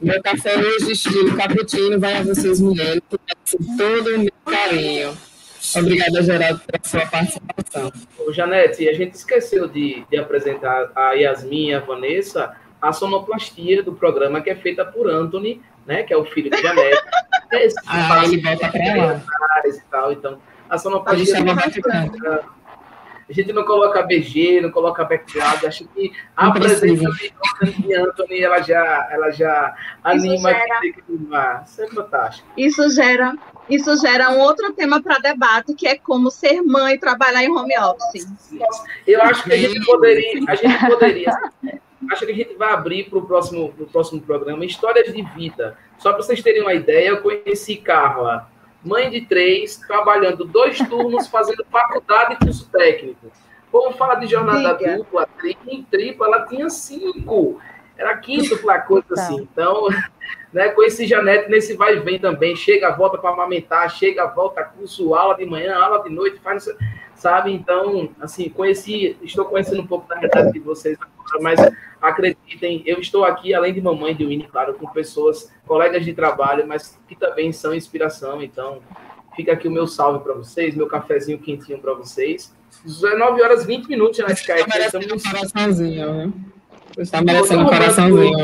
S3: Meu café hoje, estilo cappuccino, vai a vocês, mulheres, todo o meu carinho. Obrigada, Geraldo, pela sua participação.
S4: Ô, Janete, a gente esqueceu de, de apresentar a Yasmin e a Vanessa a sonoplastia do programa que é feita por Anthony, né, que é o filho de Janete.
S3: ah, ele volta para lá.
S4: E tal, então, a sonoplastia... A a gente não coloca BG, não coloca background. Acho que a presença de Anthony ela já, ela já anima
S7: gera, Isso é fantástico. Isso gera, isso gera um outro tema para debate, que é como ser mãe e trabalhar em home office.
S4: Eu acho que a gente poderia, a gente poderia. acho que a gente vai abrir para o próximo, pro próximo programa histórias de vida. Só para vocês terem uma ideia, eu conheci Carla mãe de três, trabalhando dois turnos, fazendo faculdade e curso técnico. Vamos falar de jornada Diga. dupla, tripla, ela tinha cinco. Era quinto para coisa então. assim. Então, né, com esse Janete nesse vai e vem também, chega, volta para amamentar, chega, volta, curso, aula de manhã, aula de noite, faz, sabe? Então, assim, conheci, estou conhecendo um pouco da realidade de vocês agora, mas acreditem, eu estou aqui, além de mamãe de Winnie, claro, com pessoas, colegas de trabalho, mas que também são inspiração. Então, fica aqui o meu salve para vocês, meu cafezinho quentinho para vocês. 19 horas 20 minutos na Skype.
S3: Tá merecendo um coraçãozinho, né? Está merecendo um coraçãozinho.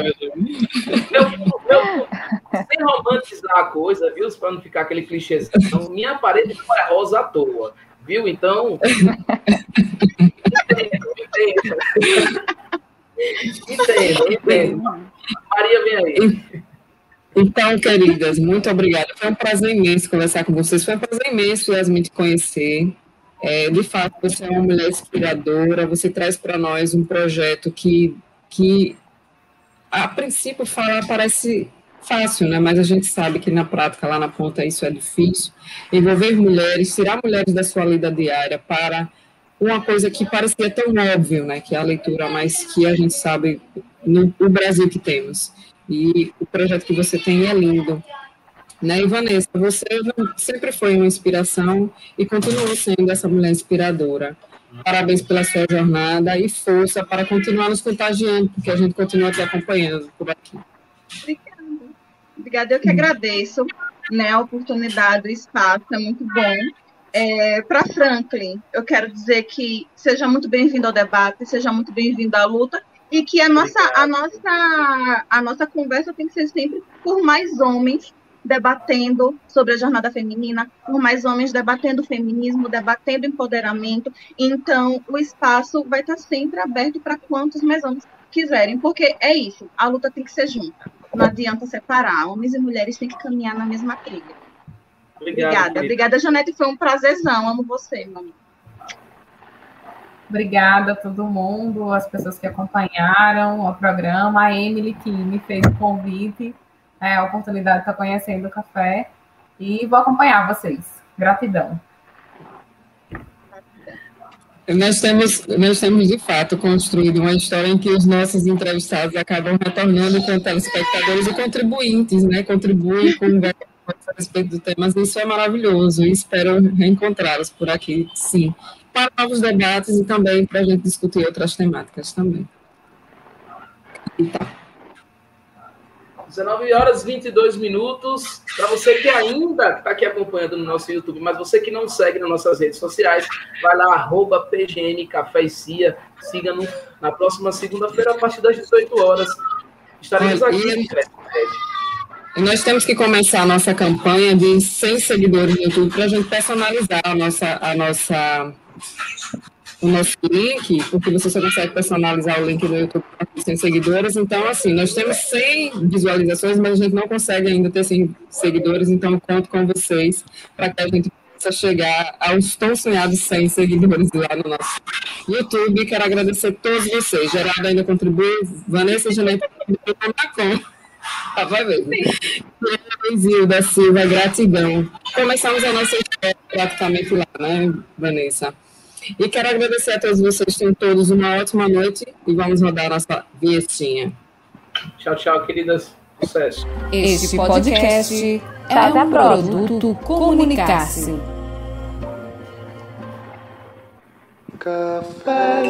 S4: sem romantizar a coisa, viu? Para não ficar aquele clichêzão. Então, minha parede não é rosa à toa, viu? Então. entendo, entendo. Maria, vem aí.
S3: Então, queridas, muito obrigada. Foi um prazer imenso conversar com vocês. Foi um prazer imenso, Yasmin, te conhecer. É, de fato, você é uma mulher inspiradora. Você traz para nós um projeto que, que, a princípio, fala, parece fácil, né? Mas a gente sabe que na prática, lá na ponta, isso é difícil. Envolver mulheres, tirar mulheres da sua lida diária para uma coisa que parecia tão óbvio, né, que é a leitura, mas que a gente sabe no, no Brasil que temos. E o projeto que você tem é lindo. Né, e Vanessa, você sempre foi uma inspiração e continua sendo essa mulher inspiradora. Parabéns pela sua jornada e força para continuar nos contagiando, porque a gente continua te acompanhando por aqui.
S7: Obrigada. Obrigada, eu que agradeço né, a oportunidade, o espaço, é muito bom. É, para Franklin, eu quero dizer que seja muito bem-vindo ao debate, seja muito bem-vindo à luta e que a nossa, a, nossa, a nossa conversa tem que ser sempre por mais homens debatendo sobre a jornada feminina, por mais homens debatendo o feminismo, debatendo empoderamento. Então, o espaço vai estar sempre aberto para quantos mais homens quiserem, porque é isso, a luta tem que ser junta. Não adianta separar, homens e mulheres têm que caminhar na mesma trilha. Obrigada. Obrigada, Obrigada, Janete. Foi um prazerzão. Amo você, mano.
S8: Obrigada a todo mundo, as pessoas que acompanharam o programa, a Emily que me fez o convite, é, a oportunidade de estar conhecendo o café. E vou acompanhar vocês. Gratidão.
S3: Nós temos, nós temos, de fato, construído uma história em que os nossos entrevistados acabam retornando com telespectadores e contribuintes, né? Contribuem com a respeito do tema, mas isso é maravilhoso e espero reencontrá-los por aqui, sim, para novos debates e também para a gente discutir outras temáticas também.
S4: Então. 19 horas e 22 minutos. Para você que ainda está aqui acompanhando no nosso YouTube, mas você que não segue nas nossas redes sociais, vai lá, arroba PGN Café e Cia. Siga-nos na próxima segunda-feira, a partir das 18 horas. Estaremos aqui.
S3: Nós temos que começar a nossa campanha de 100 seguidores no YouTube para a gente personalizar a nossa, a nossa o nosso link, porque você só consegue personalizar o link no YouTube para 100 seguidores. Então, assim, nós temos 100 visualizações, mas a gente não consegue ainda ter 100 seguidores, então conto com vocês para que a gente possa chegar aos tão sonhados 100 seguidores lá no nosso YouTube. Quero agradecer a todos vocês. Gerardo ainda contribui, Vanessa Janete contribuiu com ah, vai ver. da Silva, gratidão. Começamos a nossa história praticamente lá, né, Vanessa? E quero agradecer a todos vocês, tenham todos uma ótima noite e vamos rodar a nossa vinhetinha.
S4: Tchau, tchau, queridas. Sucesso.
S1: Este podcast é um produto Comunicar-se.
S2: Café